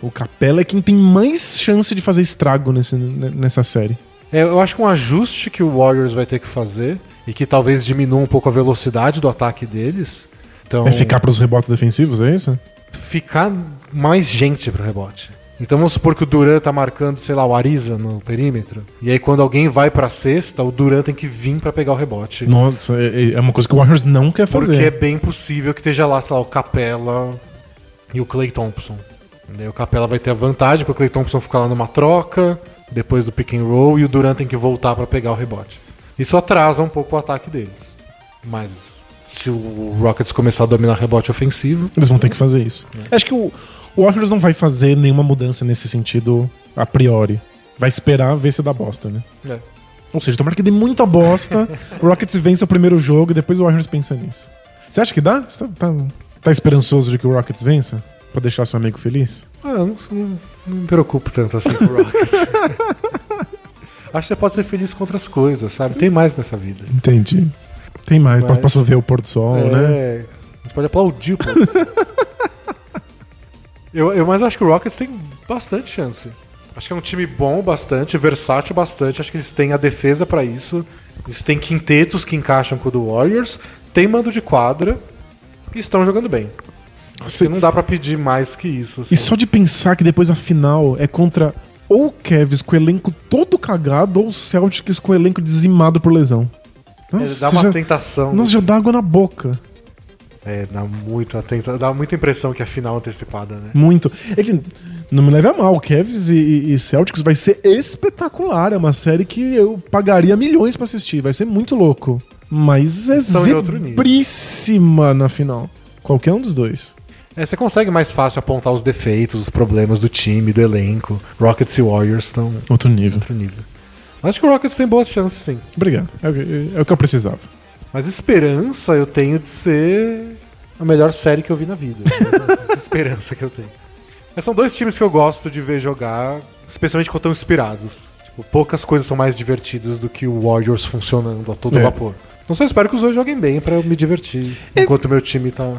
O Capela é quem tem mais chance de fazer estrago nesse, nessa série. É, eu acho que um ajuste que o Warriors vai ter que fazer e que talvez diminua um pouco a velocidade do ataque deles. Então, É ficar pros rebotes defensivos, é isso? ficar mais gente pro rebote. Então vamos supor que o Duran tá marcando, sei lá, o Ariza no perímetro. E aí quando alguém vai pra cesta, o Duran tem que vir pra pegar o rebote. Nossa, é, é uma coisa que o Warriors não quer fazer. Porque é bem possível que esteja lá, sei lá, o Capela e o Clay Thompson. Daí o Capela vai ter a vantagem, porque o Clay Thompson fica lá numa troca, depois do pick and roll, e o Durant tem que voltar pra pegar o rebote. Isso atrasa um pouco o ataque deles. Mas se o Rockets começar a dominar rebote ofensivo, Eles vão ter que fazer isso. Acho que o, o Warriors não vai fazer nenhuma mudança nesse sentido a priori. Vai esperar ver se dá bosta, né? é. Ou seja, tomara que dê muita bosta, o [laughs] Rockets vence o primeiro jogo e depois o Warriors pensa nisso. Você acha que dá? Você tá, tá- tá esperançoso de que o Rockets vença? Pra deixar seu amigo feliz? Ah, eu não, não- não me preocupo tanto assim com o Rockets. [laughs] Acho que você pode ser feliz com outras coisas, sabe? Tem mais nessa vida. Entendi. Tem mais, Mas- posso ver o pôr do sol, é, né? A gente pode aplaudir, pô. [laughs] eu, eu, mas acho que o Rockets tem bastante chance. Acho que é um time bom bastante, versátil bastante. Acho que eles têm a defesa pra isso. Eles têm quintetos que encaixam com o do Warriors. Tem mando de quadra. E estão jogando bem. Você- E não dá pra pedir mais que isso. assim. E só de pensar que depois a final é contra ou o Cavs com o elenco todo cagado ou o Celtics com o elenco dizimado por lesão. Nossa, dá uma já, tentação. nossa, já dá água na boca. É, dá muito a tenta... dá muita impressão que é final antecipada, né? Muito. É que, não me leve a mal, Cavs e, e Celtics vai ser espetacular. É uma série que eu pagaria milhões pra assistir. Vai ser muito louco. Mas é outro nível. zebríssima na final. Qualquer um dos dois. É, você consegue mais fácil apontar os defeitos, os problemas do time, do elenco. Rockets e Warriors estão Outro nível. outro nível. Acho que o Rockets tem boas chances, sim. Obrigado. É, o que- é o que eu precisava. Mas esperança eu tenho de ser a melhor série que eu vi na vida. [laughs] Essa esperança que eu tenho. Mas são dois times que eu gosto de ver jogar, especialmente quando estão inspirados. Tipo, poucas coisas são mais divertidas do que o Warriors funcionando a todo É. vapor. Então só espero que os dois joguem bem pra eu me divertir, enquanto o meu time tá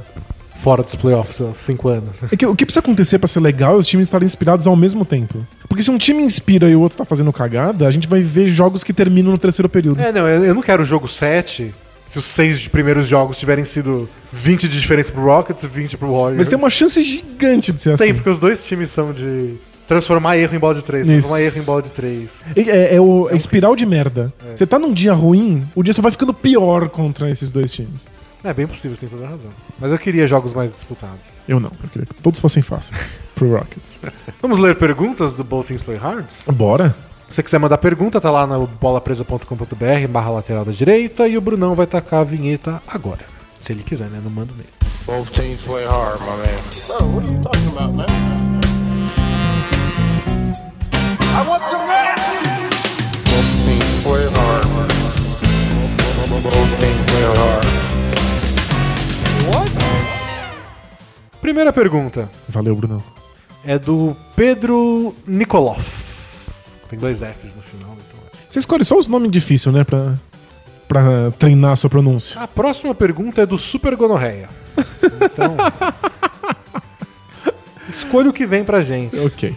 fora dos playoffs há cinco anos. É que o que precisa acontecer pra ser legal é os times estarem inspirados ao mesmo tempo. Porque se um time inspira e o outro tá fazendo cagada, a gente vai ver jogos que terminam no terceiro período. É, não, eu eu não quero o jogo 7 se os seis primeiros jogos tiverem sido 20 de diferença pro Rockets e 20 pro Warriors. Mas tem uma chance gigante de ser assim. Tem, porque os dois times são de transformar erro em bola de 3, Isso. transformar erro em bola de 3. É, é- é o é espiral de merda. Você tá num dia ruim, o dia só vai ficando pior contra esses dois times. É bem possível, você tem toda a razão. Mas eu queria jogos mais disputados. Eu não, eu queria que todos fossem fáceis pro Rockets. [laughs] Vamos ler perguntas do Both Things Play Hard? Bora? Se você quiser mandar pergunta, tá lá no bolapresa.com.br barra lateral da direita e o Brunão vai tacar a vinheta agora. Se ele quiser, né? Não manda nele. Both teams play hard, my man. Bro, what are you talking about, man? I want some action! Both teams play hard. Both teams play hard. What? Primeira pergunta Valeu, Bruno. é do Pedro Nikolov. Tem dois Fs no final. Então... Você escolhe só os nomes difíceis, né? Pra, pra treinar a sua pronúncia. A próxima pergunta é do Super Gonorreia. Então. [laughs] escolha o que vem pra gente. Ok.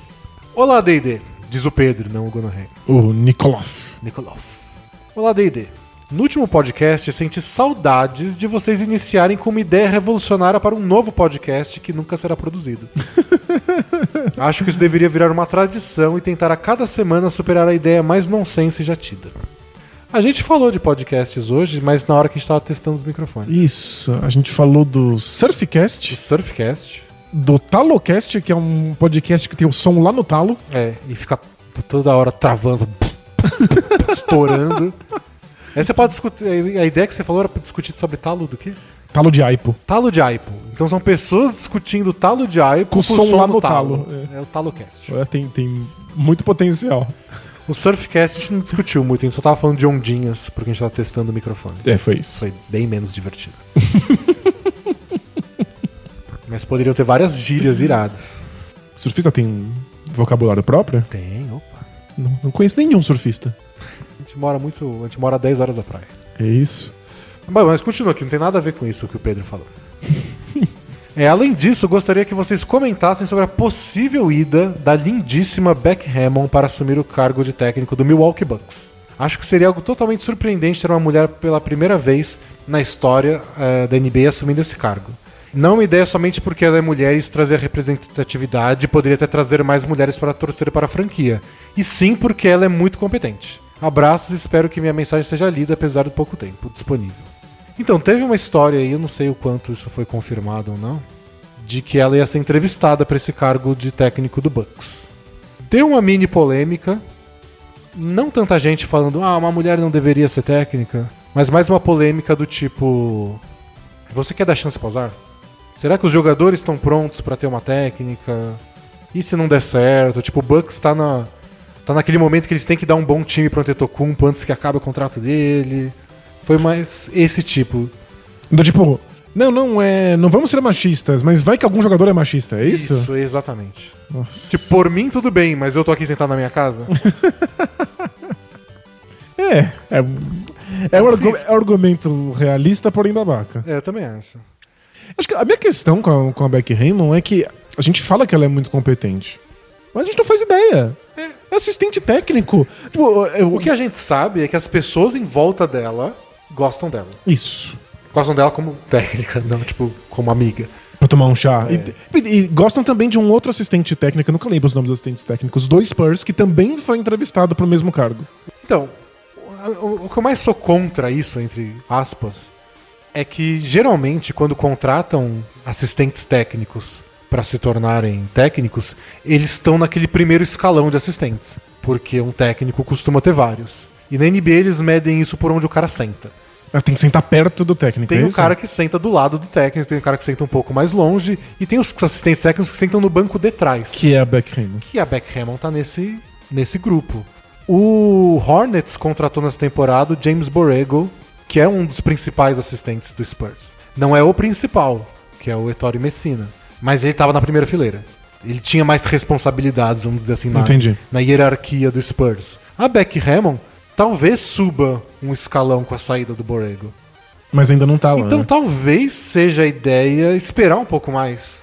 Olá, D&D. Diz o Pedro, não o Gonorreia. O Nikolov. Nikolov. Olá, D&D. No último podcast, senti saudades de vocês iniciarem com uma ideia revolucionária para um novo podcast que nunca será produzido. [laughs] Acho que isso deveria virar uma tradição e tentar a cada semana superar a ideia mais nonsense já tida. A gente falou de podcasts hoje, mas na hora que a gente estava testando os microfones. Isso, a gente falou do Surfcast, Surfcast, do Talocast, que é um podcast que tem o som lá no talo. é, e fica toda hora travando, [laughs] estourando. Aí você pode discutir. A ideia que você falou era pra discutir sobre talo do quê? Talo de Aipo. Talo de Aipo. Então são pessoas discutindo talo de Aipo Com som lá no talo. É. o Talocast. É, tem, tem muito potencial. O Surfcast a gente não discutiu muito, a gente só tava falando de ondinhas, porque a gente tava testando o microfone. É, foi isso. Foi bem menos divertido. [laughs] Mas poderiam ter várias gírias iradas. Surfista tem vocabulário próprio? Tem, opa. Não, não conheço nenhum surfista. A gente mora muito. A gente mora a 10 horas da praia. É isso. Bom, mas continua aqui, não tem nada a ver com isso que o Pedro falou. [laughs] É, além disso, gostaria que vocês comentassem sobre a possível ida da lindíssima Beck Hammond para assumir o cargo de técnico do Milwaukee Bucks. Acho que seria algo totalmente surpreendente ter uma mulher pela primeira vez na história eh, da NBA assumindo esse cargo. Não uma ideia somente porque ela é mulher e isso trazer representatividade poderia até trazer mais mulheres para torcer para a franquia. E sim porque ela é muito competente. Abraços e espero que minha mensagem seja lida apesar do pouco tempo disponível. Então, teve uma história aí, eu não sei o quanto isso foi confirmado ou não, de que ela ia ser entrevistada para esse cargo de técnico do Bucks. Deu uma mini polêmica, não tanta gente falando, ah, uma mulher não deveria ser técnica, mas mais uma polêmica do tipo, você quer dar chance pra usar? Será que os jogadores estão prontos para ter uma técnica? E se não der certo? Tipo, o Bucks tá na tá naquele momento que eles têm que dar um bom time pro Antetokounmpo antes que acabe o contrato dele. Foi mais esse tipo. Então, tipo, não, não é. Não vamos ser machistas, mas vai que algum jogador é machista, é isso? Isso, exatamente. Nossa. Tipo, por mim tudo bem, mas eu tô aqui sentado na minha casa. [laughs] É, é. É um, argu- é um argumento realista, porém babaca. é, eu também acho. Acho que a minha questão com a, com a Becky Hammond é que a gente fala que ela é muito competente, mas a gente não faz ideia. É assistente técnico. Tipo, eu- O que a gente sabe é que as pessoas em volta dela gostam dela. Isso. Gostam dela como técnica, não tipo como amiga. Pra tomar um chá. E, e- e gostam também de um outro assistente técnico, eu nunca lembro os nomes dos assistentes técnicos, dois Spurs, que também foi entrevistado pro mesmo cargo. Então, o- o que eu mais sou contra isso, entre aspas, é que geralmente quando contratam assistentes técnicos para se tornarem técnicos, eles estão naquele primeiro escalão de assistentes, porque um técnico costuma ter vários. E na NBA eles medem isso por onde o cara senta. Ah, Tem que sentar perto do técnico. Tem é um isso? cara que senta do lado do técnico, tem um cara que senta um pouco mais longe, e tem os assistentes técnicos que sentam no banco de trás. Que é a Beck Hammond. que a Beck Hammond tá nesse, nesse grupo. O Hornets contratou nessa temporada o James Borrego, que é um dos principais assistentes do Spurs. Não é o principal, que é o Ettore Messina, mas ele estava na primeira fileira. Ele tinha mais responsabilidades, vamos dizer assim, na, Entendi. na hierarquia do Spurs. A Beck Hammond talvez suba um escalão com a saída do Borrego. Mas ainda não tá lá. Então né? talvez seja a ideia esperar um pouco mais.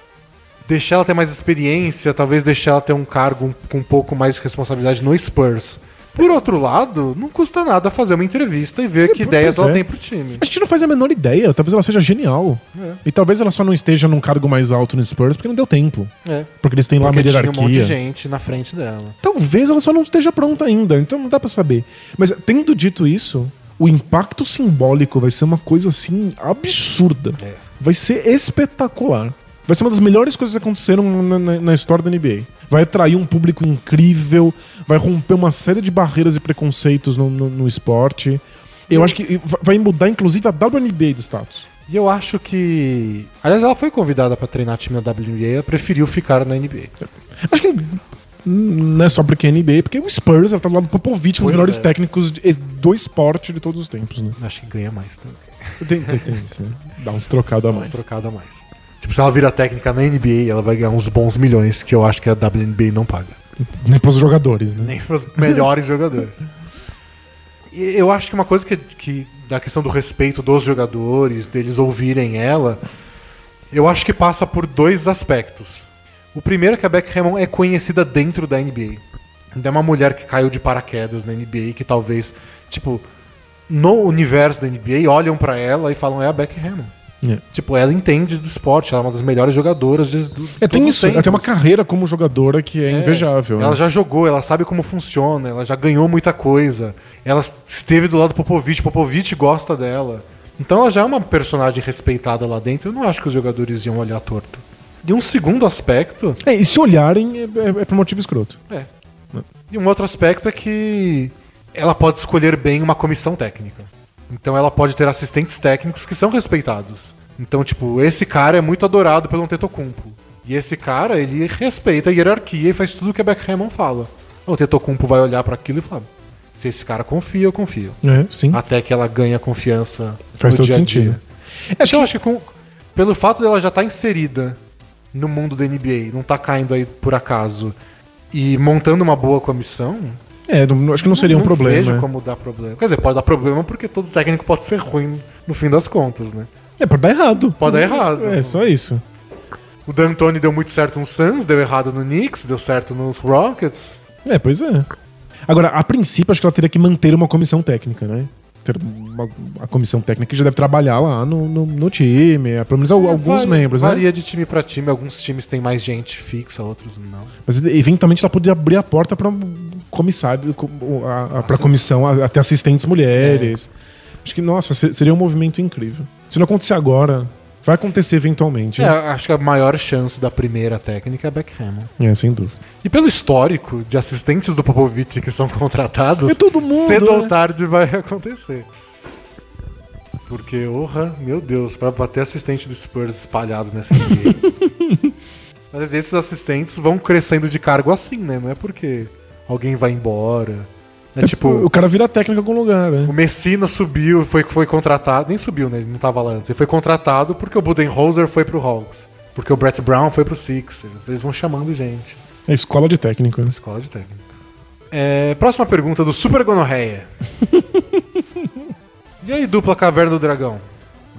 Deixar ela ter mais experiência, talvez deixar ela ter um cargo com um pouco mais de responsabilidade no Spurs. Por outro lado, não custa nada fazer uma entrevista e ver que pois ideias é. ela tem pro time. A gente não faz a menor ideia. Talvez ela seja genial. É. E talvez ela só não esteja num cargo mais alto no Spurs porque não deu tempo. É. Porque eles têm lá Porque uma tinha um hierarquia. monte de gente na frente dela. Talvez ela só não esteja pronta ainda, então não dá pra saber. Mas tendo dito isso, o impacto simbólico vai ser uma coisa assim absurda. É. Vai ser espetacular. Vai ser uma das melhores coisas que aconteceram na, na- na história da NBA. Vai atrair um público incrível, vai romper uma série de barreiras e preconceitos no, no- no esporte. Eu acho que va- vai mudar, inclusive, a WNBA de status. E eu acho que. Aliás, ela foi convidada pra treinar time na WNBA, ela preferiu ficar na NBA. Acho que não é só porque é NBA, porque o Spurs ela tá do lado do Popovich, um dos melhores é. técnicos de- do esporte de todos os tempos, né? Acho que ganha mais também. Tem, tem, tem isso, né? Dá uns trocados a mais. trocada a mais. Tipo, se ela vira técnica na NBA, ela vai ganhar uns bons milhões que eu acho que a WNBA não paga. Nem pros jogadores, né? Nem os melhores [laughs] jogadores. E eu acho que uma coisa que, que da questão do respeito dos jogadores, deles ouvirem ela, eu acho que passa por dois aspectos. O primeiro é que a Beck Hammond é conhecida dentro da NBA. Ainda é uma mulher que caiu de paraquedas na NBA, que talvez, tipo, no universo da NBA, olham pra ela e falam, é a Beck Hammond. É. Tipo, ela entende do esporte, ela é uma das melhores jogadoras de, do, É, tem isso. Ela tem uma carreira como jogadora que é, É, invejável. Ela né? já jogou, ela sabe como funciona, ela já ganhou muita coisa. Ela esteve do lado do Popovich, Popovich gosta dela. Então ela já é uma personagem respeitada lá dentro. Eu não acho que os jogadores iam olhar torto. E um segundo aspecto. É, e se olharem, é, é, é por motivo escroto. É. E um outro aspecto é que ela pode escolher bem uma comissão técnica. Então ela pode ter assistentes técnicos que são respeitados. Então, tipo, esse cara é muito adorado pelo Tetocumpo. E esse cara, ele respeita a hierarquia e faz tudo o que a Beck Hammond fala. O Tetocumpo vai olhar para aquilo e falar: se esse cara confia, eu confio. É, sim. Até que ela ganha confiança Faz no todo dia a dia. sentido. Acho que eu acho que com- pelo fato dela já estar inserida no mundo da NBA, não tá caindo aí por acaso, e montando uma boa comissão, É, não- acho que não seria um não problema. vejo é. como dar problema. Quer dizer, pode dar problema porque todo técnico pode ser ruim no fim das contas, né? É, pode dar errado. Pode dar errado. É, só isso. O D'Antoni deu muito certo no Suns, deu errado no Knicks, deu certo nos Rockets. É, pois é. Agora, a princípio, acho que ela teria que manter uma comissão técnica, né? Ter uma, a comissão técnica que já deve trabalhar lá no, no, no time, é, pelo menos al- alguns Varia- membros, né? Varia de time pra time, alguns times têm mais gente fixa, outros não. Mas eventualmente ela poderia abrir a porta para comissário, com- a, a, pra comissão, até assistentes mulheres. Acho que, nossa, se- seria um movimento incrível. Se não acontecer agora, vai acontecer eventualmente. É, né? acho que a maior chance da primeira técnica é Beck Hammond. É, sem dúvida. E pelo histórico de assistentes do Popovich que são [laughs] contratados, É todo mundo, cedo né? ou tarde vai acontecer. Porque, orra, meu Deus, pra bater assistente do Spurs espalhado nessa [laughs] NBA. Mas esses assistentes vão crescendo de cargo assim, né? Não é porque alguém vai embora. É, tipo, o cara vira técnico em algum lugar, né? o Messina subiu, foi, foi contratado. Nem subiu, né? Ele não tava lá antes. Ele foi contratado porque o Budenholzer foi pro Hawks. Porque o Brett Brown foi pro Sixers. Eles vão chamando gente. É escola de técnico, né? Escola de técnico. É, próxima pergunta do Super Gonorreia. [laughs] e aí, dupla Caverna do Dragão?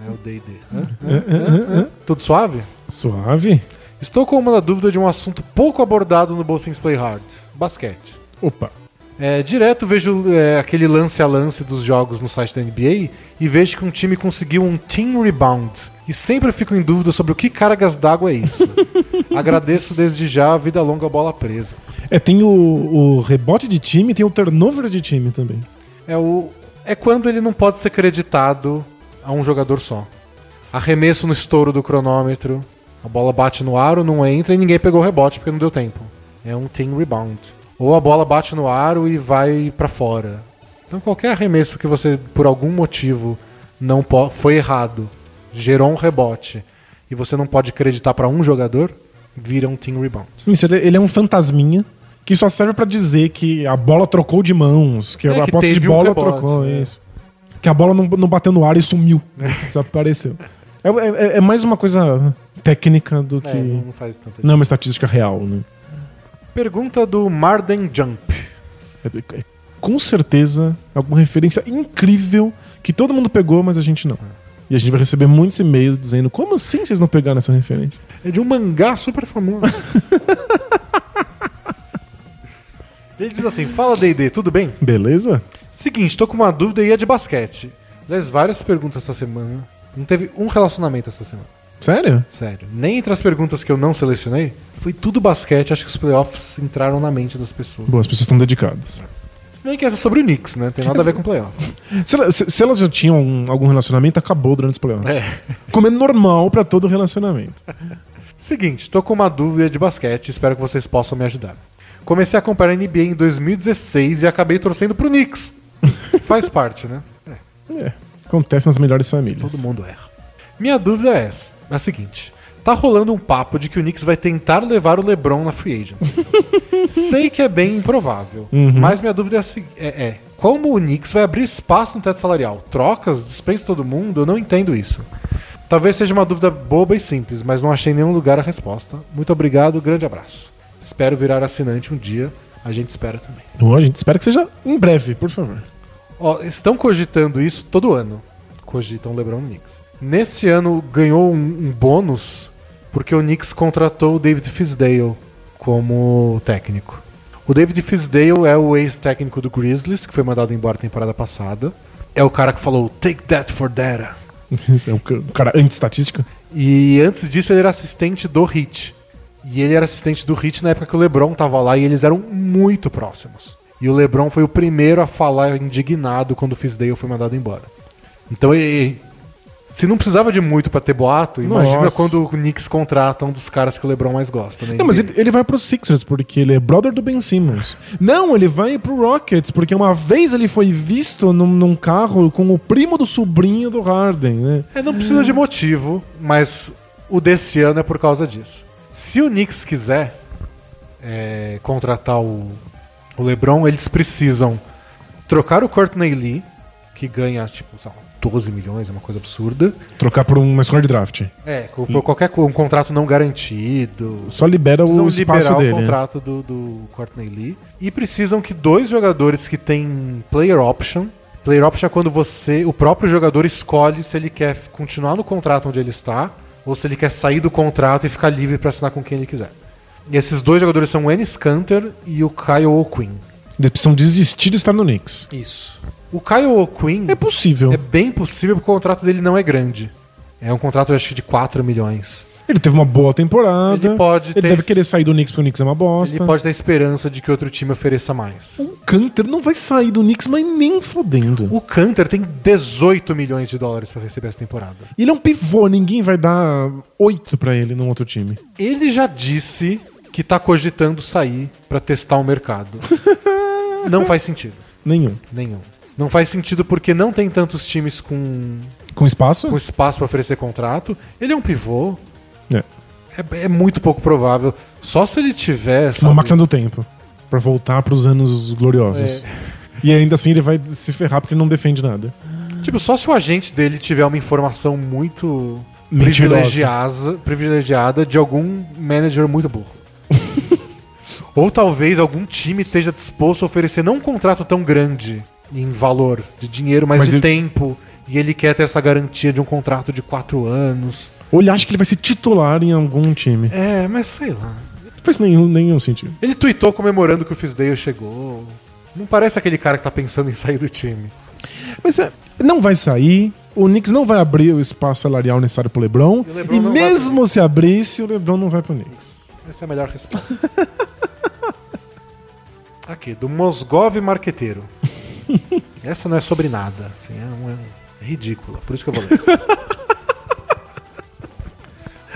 É o D&D. Hã? Hã? Hã? Hã? Tudo suave? Suave. Estou com uma dúvida de um assunto pouco abordado no Both Things Play Hard. Basquete. Opa. É, direto vejo é, aquele lance a lance dos jogos no site da NBA e vejo que um time conseguiu um team rebound. E sempre fico em dúvida sobre o que cargas d'água é isso. [laughs] Agradeço desde já a vida longa bola presa. É, tem o, o rebote de time e tem o turnover de time também. É, o, é quando ele não pode ser creditado a um jogador só. Arremesso no estouro do cronômetro, a bola bate no aro, não entra e ninguém pegou o rebote porque não deu tempo. É um team rebound. Ou a bola bate no aro e vai pra fora. Então qualquer arremesso que você, por algum motivo, não foi errado, gerou um rebote e você não pode acreditar pra um jogador, vira um team rebound. Isso, ele, é um fantasminha que só serve pra dizer que a bola trocou de mãos, que É, a que posse de teve um bola rebote, trocou, é. isso. Que a bola não, não bateu no ar e sumiu. Desapareceu. É, é- é mais uma coisa técnica do que. É, não faz tanta Não é uma estatística real, né? Pergunta do Marden Jump. É- é com certeza alguma referência incrível que todo mundo pegou, mas a gente não. E a gente vai receber muitos e-mails dizendo como assim vocês não pegaram essa referência? É de um mangá super famoso. [laughs] Ele diz assim: Fala DD, tudo bem? Beleza? Seguinte, tô com uma dúvida e é de basquete. Aliás, várias perguntas essa semana. Não teve um relacionamento essa semana. Sério? Sério. Nem entre as perguntas que eu não selecionei, foi tudo basquete. Acho que os playoffs entraram na mente das pessoas. Bom, as pessoas estão dedicadas. Se bem que essa é sobre o Knicks, né? Tem nada a ver com playoff. [laughs] Se, ela- se- se elas já tinham um- algum relacionamento, acabou durante os playoffs. É. Como é normal pra todo relacionamento. [laughs] Seguinte, tô com uma dúvida de basquete, espero que vocês possam me ajudar. Comecei a acompanhar a NBA em 2016 e acabei torcendo pro Knicks. [laughs] Faz parte, né? É, acontece nas melhores famílias. Todo mundo erra. Minha dúvida é essa, é a seguinte. Tá rolando um papo de que o Knicks vai tentar levar o LeBron na free agency. [laughs] Sei que é bem improvável, mas minha dúvida é, é, é, como o Knicks vai abrir espaço no teto salarial? Trocas? Dispensa todo mundo? Eu não entendo isso. Talvez seja uma dúvida boba e simples, mas não achei em nenhum lugar a resposta. Muito obrigado, grande abraço. Espero virar assinante um dia, a gente espera também. Bom, a gente espera que seja em breve, por favor. Ó, estão cogitando isso todo ano. Cogitam o LeBron no Knicks. Nesse ano ganhou um, um bônus porque o Knicks contratou o David Fisdale como técnico. O David Fisdale é o ex-técnico do Grizzlies, que foi mandado embora temporada passada. É o cara que falou Take that for data. [laughs] É um cara anti-estatística. E antes disso ele era assistente do Heat. E ele era assistente do Heat na época que o LeBron tava lá e eles eram muito próximos. E o LeBron foi o primeiro a falar indignado quando o Fisdale foi mandado embora. Então, e- se não precisava de muito pra ter boato, imagina Nossa. quando o Knicks contrata um dos caras que o LeBron mais gosta. Né? Não, mas ele, ele vai pro Sixers porque ele é brother do Ben Simmons. Não, ele vai pro Rockets porque uma vez ele foi visto num, num carro com o primo do sobrinho do Harden, né? É, não precisa de motivo, mas o desse ano é por causa disso. Se o Knicks quiser é, contratar o, o LeBron, eles precisam trocar o Courtney Lee, que ganha, tipo, sei lá, 12 milhões, é uma coisa absurda. Trocar por uma escola de draft. É, co- por qualquer um contrato não garantido. Só libera o espaço dele. o né? contrato do, do Courtney Lee. E precisam que dois jogadores que têm player option. Player option é quando você, o próprio jogador, escolhe se ele quer continuar no contrato onde ele está ou se ele quer sair do contrato e ficar livre para assinar com quem ele quiser. E esses dois jogadores são o Ennis Canter e o Kyle O'Quinn. Eles precisam desistir de estar no Knicks. Isso. O Kyle O'Quinn É possível. é bem possível porque o contrato dele não é grande. É um contrato, acho que de 4 milhões. Ele teve uma boa temporada. Ele pode Ele ter- deve querer sair do Knicks porque o Knicks é uma bosta. Ele pode ter esperança de que outro time ofereça mais. O Canter não vai sair do Knicks, mas nem fodendo. O Canter tem 18 milhões de dólares pra receber essa temporada. Ele é um pivô, ninguém vai dar oito pra ele num outro time. Ele já disse que tá cogitando sair pra testar o mercado. [laughs] não faz sentido. Nenhum. Nenhum. Não faz sentido porque não tem tantos times com, Com espaço? com espaço pra oferecer contrato. Ele é um pivô. É. É, é muito pouco provável. Só se ele tiver. Uma sabe, máquina do tempo. Pra voltar pros anos gloriosos. É. E ainda assim ele vai se ferrar porque ele não defende nada. Tipo, só se o agente dele tiver uma informação muito Mentirosa. privilegiada, privilegiada de algum manager muito burro. [laughs] Ou talvez algum time esteja disposto a oferecer não um contrato tão grande em valor de dinheiro, mas, Mas de ele- tempo. E ele quer ter essa garantia de um contrato de quatro anos. Ou ele acha que ele vai ser titular em algum time. É, mas sei lá. Não faz nenhum, nenhum sentido. Ele tweetou comemorando que o Fisdale chegou. Não parece aquele cara que tá pensando em sair do time. Mas é, não vai sair. O Knicks não vai abrir o espaço salarial necessário pro LeBron. E o LeBron E, mesmo se abrisse, o LeBron não vai pro Knicks. Essa é a melhor resposta. [laughs] Aqui, do Mosgov Marqueteiro. [laughs] Essa não é sobre nada. Assim, é, um, é ridícula. Por isso que eu vou ler.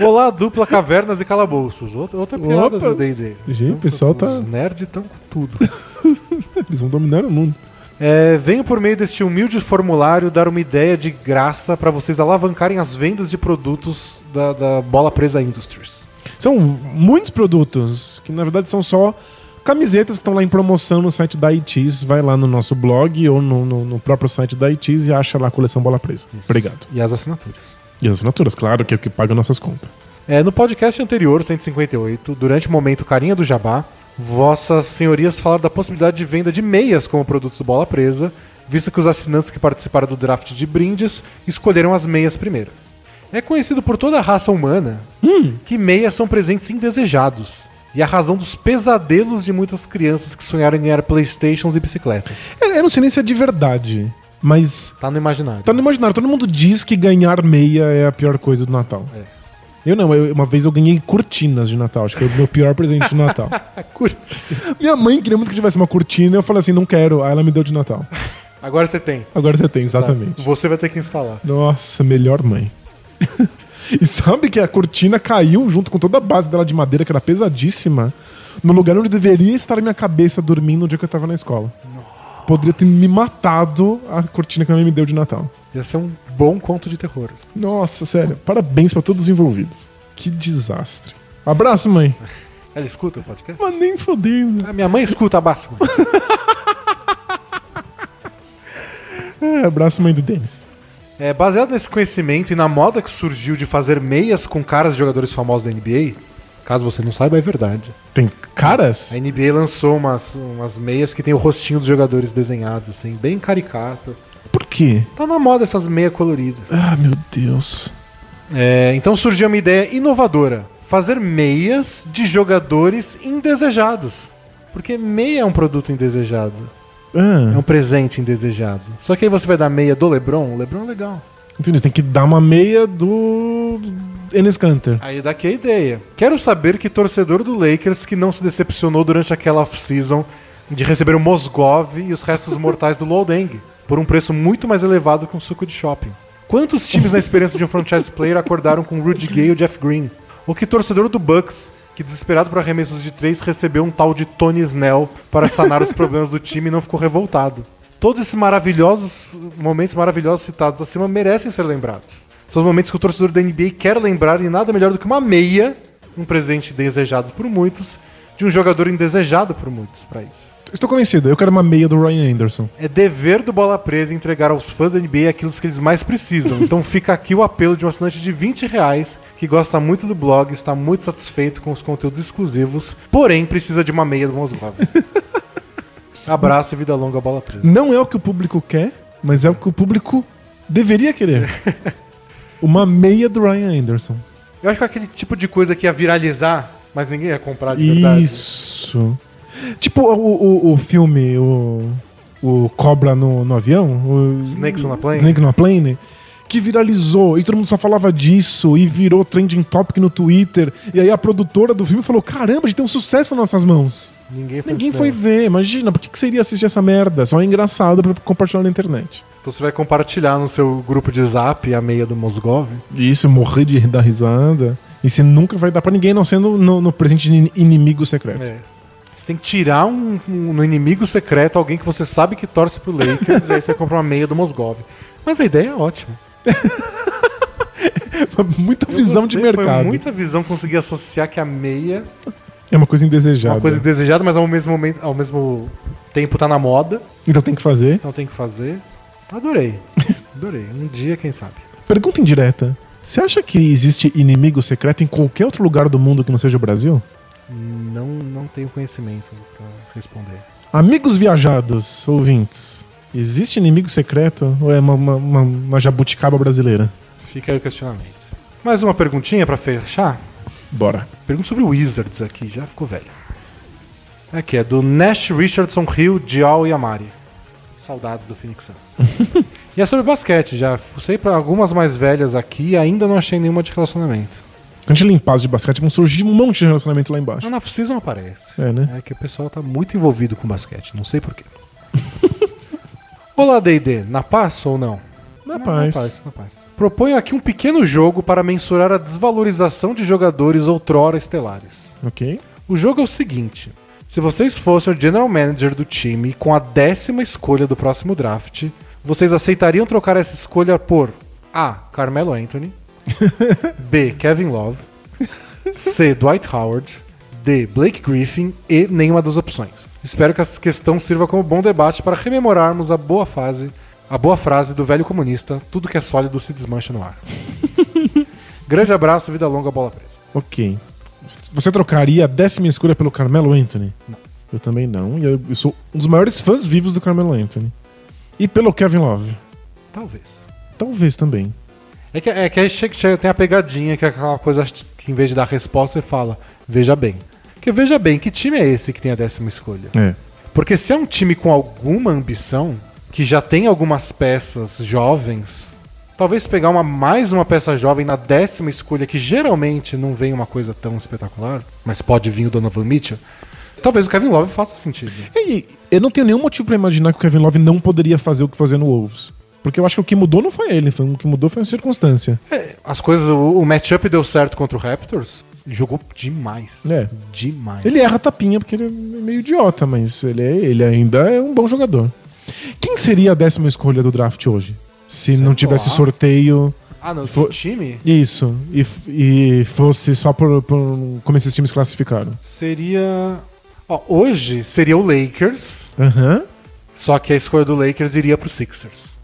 [laughs] Olá, dupla Cavernas e Calabouços. Outra, outra piada Opa. do D&D. Gente, o pessoal tá- Os nerds estão com tudo. Eles vão dominar o mundo. É, venho por meio deste humilde formulário dar uma ideia de graça para vocês alavancarem as vendas de produtos da, da Bola Presa Industries. São muitos produtos, que na verdade são só camisetas que estão lá em promoção no site da ITIS. Vai lá no nosso blog ou no, no- no próprio site da ITIS e acha lá a coleção Bola Presa. Obrigado. E as assinaturas. E as assinaturas, claro, que é o que paga nossas contas. É, no podcast anterior, 158, durante o momento Carinha do Jabá, vossas senhorias falaram da possibilidade de venda de meias como produtos do Bola Presa, visto que os assinantes que participaram do draft de brindes escolheram as meias primeiro. É conhecido por toda a raça humana que meias são presentes indesejados e a razão dos pesadelos de muitas crianças que sonharam em ganhar Playstations e bicicletas. Eu, eu não sei nem se é de verdade, mas Tá no imaginário. tá no imaginário. Todo mundo diz que ganhar meia é a pior coisa do Natal. É. Eu não, eu- uma vez eu ganhei cortinas de Natal, acho que foi o meu pior presente de Natal. [laughs] Curte. Minha mãe queria muito que tivesse uma cortina, eu falei assim, não quero, aí ela me deu de Natal. Agora você tem. Agora você tem, exatamente. Você vai ter que instalar. Nossa, melhor mãe. [laughs] e sabe que a cortina caiu junto com toda a base dela de madeira, que era pesadíssima, no lugar onde deveria estar minha cabeça dormindo no dia que eu tava na escola. Poderia ter me matado a cortina que a minha mãe me deu de Natal. Ia ser um bom conto de terror. Nossa, sério. Parabéns pra todos os envolvidos. Que desastre. Abraço, mãe. [laughs] Ela escuta o podcast? Mas nem fodendo. A minha mãe escuta abaixo. [laughs] É, abraço, mãe do Denis. É, baseado nesse conhecimento e na moda que surgiu de fazer meias com caras de jogadores famosos da NBA, caso você não saiba, é verdade. Tem caras? A NBA lançou umas, umas meias que tem o rostinho dos jogadores desenhados, assim, bem caricato. Por quê? Tá na moda essas meias coloridas. Ah, meu Deus. É, então surgiu uma ideia inovadora: fazer meias de jogadores indesejados. Porque meia é um produto indesejado. É Ah, um presente indesejado. Só que aí você vai dar meia do LeBron, o LeBron é legal. entendi. Você tem que dar uma meia do Enes Kanter. Aí daqui a ideia. Quero saber que torcedor do Lakers que não se decepcionou durante aquela off-season de receber o Mosgov e os restos mortais do Lodeng por um preço muito mais elevado que um suco de shopping. Quantos times na experiência de um franchise player acordaram com Rudy Gay e o Jeff Green? Ou que torcedor do Bucks que desesperado por arremessos de três recebeu um tal de Tony Snell para sanar os problemas do time e não ficou revoltado? Todos esses maravilhosos momentos maravilhosos citados acima merecem ser lembrados. São os momentos que o torcedor da NBA quer lembrar e nada melhor do que uma meia, um presente desejado por muitos, de um jogador indesejado por muitos para isso. Estou convencido, eu quero uma meia do Ryan Anderson. É dever do Bola Presa entregar aos fãs da NBA aquilo que eles mais precisam. Então fica aqui o apelo de um assinante de 20 reais que gosta muito do blog, está muito satisfeito com os conteúdos exclusivos, porém precisa de uma meia do Mosgov. [laughs] Abraço e vida longa Bola Presa. Não é o que o público quer, mas é o que o público deveria querer. [laughs] uma meia do Ryan Anderson. Eu acho que é aquele tipo de coisa que ia viralizar, mas ninguém ia comprar de verdade. Isso. Tipo o, o, o filme, o, o Cobra no, no avião. O, Snakes on a Plane? Snake on a Plane. Que viralizou e todo mundo só falava disso e virou trending topic no Twitter. E aí a produtora do filme falou: Caramba, a gente tem um sucesso nas nossas mãos. Ninguém foi, Ninguém foi ver, imagina, por que, que seria assistir essa merda? Só é engraçado pra compartilhar na internet. Então você vai compartilhar no seu grupo de zap a meia do Mosgov. Isso, morrer de dar risada. E você nunca vai dar pra ninguém, não sendo no, no presente inimigo secreto. É. Tem que tirar um, um- no inimigo secreto alguém que você sabe que torce pro Lakers e aí você compra uma meia do Mosgov. Mas a ideia é ótima. [laughs] Muita Eu visão de gostei, Foi mercado. muita visão conseguir associar que a meia É uma coisa é indesejada. uma coisa desejada, mas ao mesmo, momento, ao mesmo tempo tá na moda. Então tem que fazer. Então tem que fazer. Adorei. [laughs] Adorei. Um dia, quem sabe. Pergunta indireta. Você acha que existe inimigo secreto em qualquer outro lugar do mundo que não seja o Brasil? Não, não tenho conhecimento pra responder. Amigos viajados, ouvintes, existe inimigo secreto ou é uma, uma, uma- uma jabuticaba brasileira? Fica aí o questionamento. Mais uma perguntinha pra fechar? Bora. Pergunta sobre Wizards aqui, já ficou velho. Aqui é do Nash Richardson Hill Dial e Amari. Saudades do Phoenix Suns. [laughs] e é sobre basquete, já fucei pra algumas mais velhas aqui e ainda não achei nenhuma de relacionamento. Quando a gente limpar as de basquete, vão surgir um monte de relacionamento lá embaixo. Não, na season aparece. É, né? É que o pessoal tá muito envolvido com basquete, não sei porquê. [laughs] Olá, D&D, na paz ou não? Na Não, paz. Na paz, na paz. Proponho aqui um pequeno jogo para mensurar a desvalorização de jogadores outrora estelares. Ok. O jogo é o seguinte: Se vocês fossem o general manager do time com a décima escolha do próximo draft, vocês aceitariam trocar essa escolha por A. Carmelo Anthony, B. Kevin Love, C. Dwight Howard, D. Blake Griffin e nenhuma das opções. Espero que essa questão sirva como bom debate para rememorarmos a boa fase, a boa frase do velho comunista: tudo que é sólido se desmancha no ar. [laughs] Grande abraço, vida longa, bola presa. Ok. Você trocaria a décima escolha pelo Carmelo Anthony? Não. Eu também não. E eu, eu sou um dos maiores fãs vivos do Carmelo Anthony. E pelo Kevin Love? Talvez. Talvez também. É que, é que aí chega, chega- tem a pegadinha, que é aquela coisa que em vez de dar resposta, você fala, veja bem. Porque veja bem, que time é esse que tem a décima escolha? É. Porque se é um time com alguma ambição, que já tem algumas peças jovens, talvez pegar uma, mais uma peça jovem na décima escolha, que geralmente não vem uma coisa tão espetacular, mas pode vir o Donovan Mitchell, talvez o Kevin Love faça sentido. E eu não tenho nenhum motivo pra imaginar que o Kevin Love não poderia fazer o que fazia no Wolves. Porque eu acho que o que mudou não foi ele, foi, o que mudou foi a circunstância. É, as coisas, o, o matchup deu certo contra o Raptors, ele jogou demais. É. Demais. Ele erra tapinha porque ele é meio idiota, mas ele, é- ele ainda é um bom jogador. Quem seria a décima escolha do draft hoje? Se não tivesse lá. sorteio. Ah, não, Fo- do time Isso. E, e fosse só por, por como esses times classificaram. seria. Ó, hoje seria o Lakers, Aham. só que a escolha do Lakers iria pro Sixers.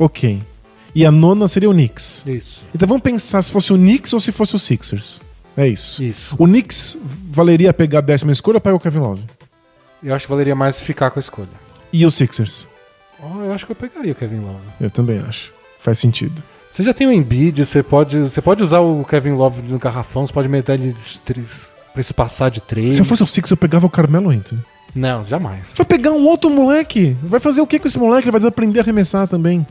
Ok. E a nona seria o Knicks. Isso. Então vamos pensar se fosse o Knicks ou se fosse o Sixers. É isso. Isso. O Knicks valeria pegar a décima escolha ou pegar o Kevin Love? Eu acho que valeria mais ficar com a escolha. E o Sixers? Ó, eu acho que eu pegaria o Kevin Love. Eu também acho. Faz sentido. Você já tem o Embiid, você pode, você pode usar o Kevin Love no garrafão, você pode meter ele de três, pra esse passar de três. Se eu fosse o Sixers, eu pegava o Carmelo Anthony. Não, jamais. Vai pegar um outro moleque. Vai fazer o que com esse moleque? Ele vai desaprender a arremessar também.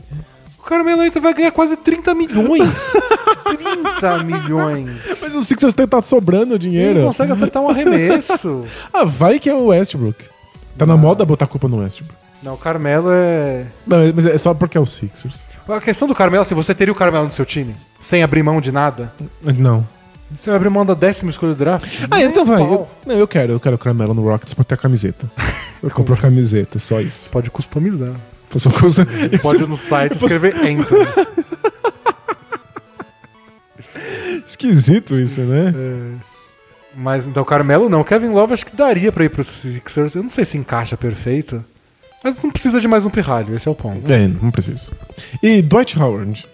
O Carmelo Anthony vai ganhar quase 30 milhões. [laughs] 30 milhões. Mas o Sixers tem- tá sobrando Ele dinheiro. não consegue acertar um arremesso. [laughs] Ah, vai que é o Westbrook. Tá na moda botar a culpa no Westbrook. Não, o Carmelo é. Não, mas é só porque é o Sixers. A questão do Carmelo, se você teria o Carmelo no seu time, sem abrir mão de nada, Não. Você vai abrir mão da décima escolha do draft? Ah, então vai. Eu, não, eu quero. Eu quero o Carmelo no Rockets pra ter a camiseta. [laughs] Eu compro a camiseta, só isso. Pode customizar. Coisa... Pode ir [laughs] no site escrever Anthony. [laughs] Esquisito isso, né? Mas então, Carmelo não. Kevin Love acho que daria pra ir pro Sixers. Eu não sei se encaixa perfeito. Mas não precisa de mais um pirralho, esse é o ponto. É, não precisa. E Dwight Howard.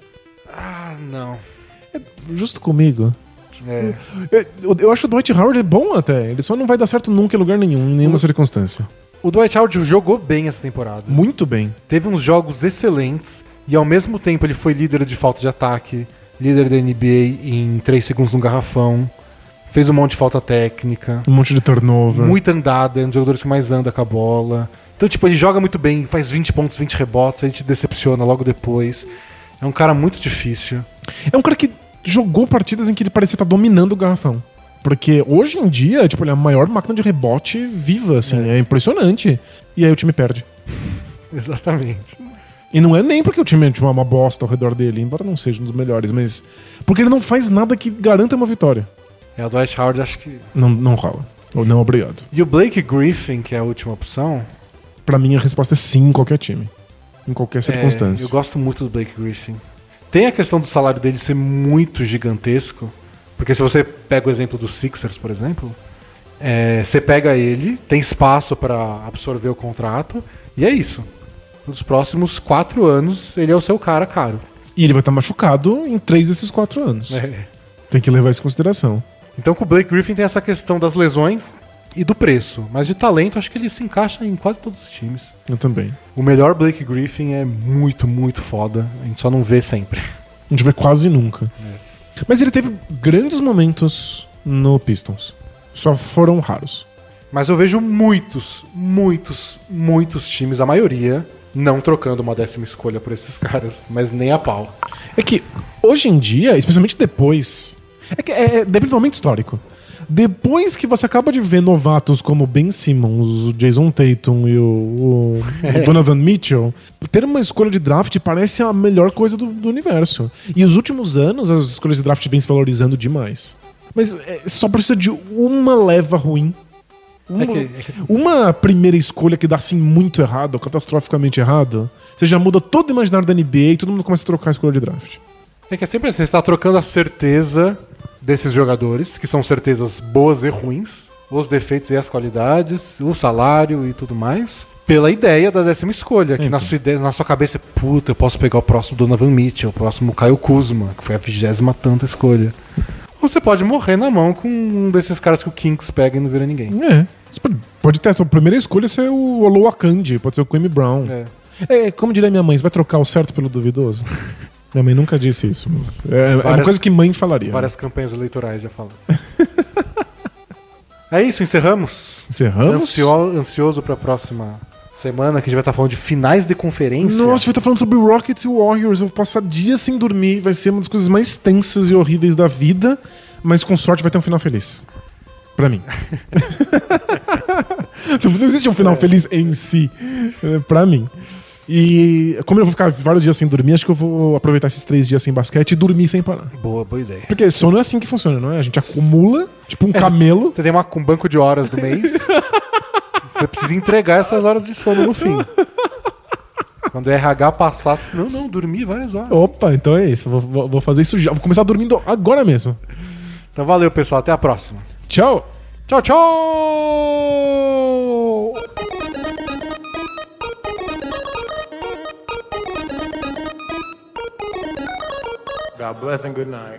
Ah, não. Justo comigo. É. Eu, eu acho o Dwight Howard bom até. Ele só não vai dar certo nunca em lugar nenhum, em nenhuma circunstância. O Dwight Howard jogou bem essa temporada. Muito bem. Teve uns jogos excelentes e ao mesmo tempo ele foi líder de falta de ataque, líder da NBA em 3 segundos no garrafão, fez um monte de falta técnica, Um monte de turnover. muita andada, é um dos jogadores que mais anda com a bola. Então, tipo, ele joga muito bem, faz 20 pontos, 20 rebotes, a gente decepciona logo depois. É um cara muito difícil. É um cara que jogou partidas em que ele parecia estar dominando o garrafão. Porque hoje em dia, tipo, ele é a maior máquina de rebote viva, assim. É, impressionante. E aí o time perde. [laughs] Exatamente. E não é nem porque o time é tipo, uma bosta ao redor dele, embora não seja um dos melhores, mas. Porque ele não faz nada que garanta uma vitória. É, o Dwight Howard acho que. Não, não rola. Ou não, obrigado. E o Blake Griffin, que é a última opção. Pra mim a resposta é sim em qualquer time. Em qualquer é, circunstância. eu gosto muito do Blake Griffin. Tem a questão do salário dele ser muito gigantesco. Porque se você pega o exemplo do Sixers, por exemplo, é, você pega ele, tem espaço pra absorver o contrato, e é isso. Nos próximos quatro anos, ele é o seu cara caro. E ele vai estar machucado em três desses quatro anos. É. Tem que levar isso em consideração. Então com o Blake Griffin tem essa questão das lesões e do preço. Mas de talento, acho que ele se encaixa em quase todos os times. Eu também. O melhor Blake Griffin é muito, muito foda. A gente só não vê sempre. A gente vê quase nunca. Mas ele teve grandes momentos no Pistons. Só foram raros. Mas eu vejo muitos, muitos, muitos times, a maioria, não trocando uma décima escolha por esses caras, mas nem a pau. É que hoje em dia, especialmente depois. É que é, depende do momento histórico. Depois que você acaba de ver novatos como Ben Simmons, o Jason Tatum e o, o- o [laughs] Donovan Mitchell, ter uma escolha de draft parece a melhor coisa do, do universo. E os últimos anos as escolhas de draft vêm se valorizando demais. Mas é, só precisa de uma leva ruim Uma, É que- é que- uma primeira escolha que dá assim muito errado, catastroficamente errado, você já muda todo o imaginário da NBA e todo mundo começa a trocar a escolha de draft. É que é sempre assim, você está trocando a certeza desses jogadores, que são certezas boas e ruins, os defeitos e as qualidades, o salário e tudo mais, pela ideia da décima escolha, que na sua, ideia, na sua cabeça é, puta, eu posso pegar o próximo Donovan Mitchell, o próximo Caio Kuzma, que foi a vigésima tanta escolha. Ou você pode morrer na mão com um desses caras que o Kings pega e não vira ninguém. É. Você pode- Pode ter a sua primeira escolha ser o Olo Akandi, pode ser o Kwame Brown. É. É, como diria minha mãe, você vai trocar o certo pelo duvidoso? [laughs] minha mãe nunca disse isso, mas é, é uma Várias- coisa que mãe falaria. Várias campanhas eleitorais já falam. [laughs] é isso, encerramos. Encerramos? Ansio- ansioso pra próxima semana, que a gente vai estar falando de finais de conferência. Nossa, vai estar falando sobre Rockets e Warriors. Eu vou passar dias sem dormir. Vai ser uma das coisas mais tensas e horríveis da vida. Mas com sorte vai ter um final feliz. Pra mim. [laughs] não, existe um final feliz em si. é, Pra mim. E como eu vou ficar vários dias sem dormir, acho que eu vou aproveitar esses três dias sem basquete e dormir sem parar. Boa, boa ideia. Porque sono é assim que funciona, não é? A gente acumula, tipo um camelo. Você tem uma, um banco de horas do mês. [laughs] você precisa entregar essas horas de sono no fim. Quando o RH passar, você fala, não, não, dormi várias horas. Opa, então é isso. Vou, vou- vou fazer isso já. Vou começar dormindo agora mesmo. Então valeu, pessoal. Até a próxima. Tchau! Tchau, tchau! God bless and good night.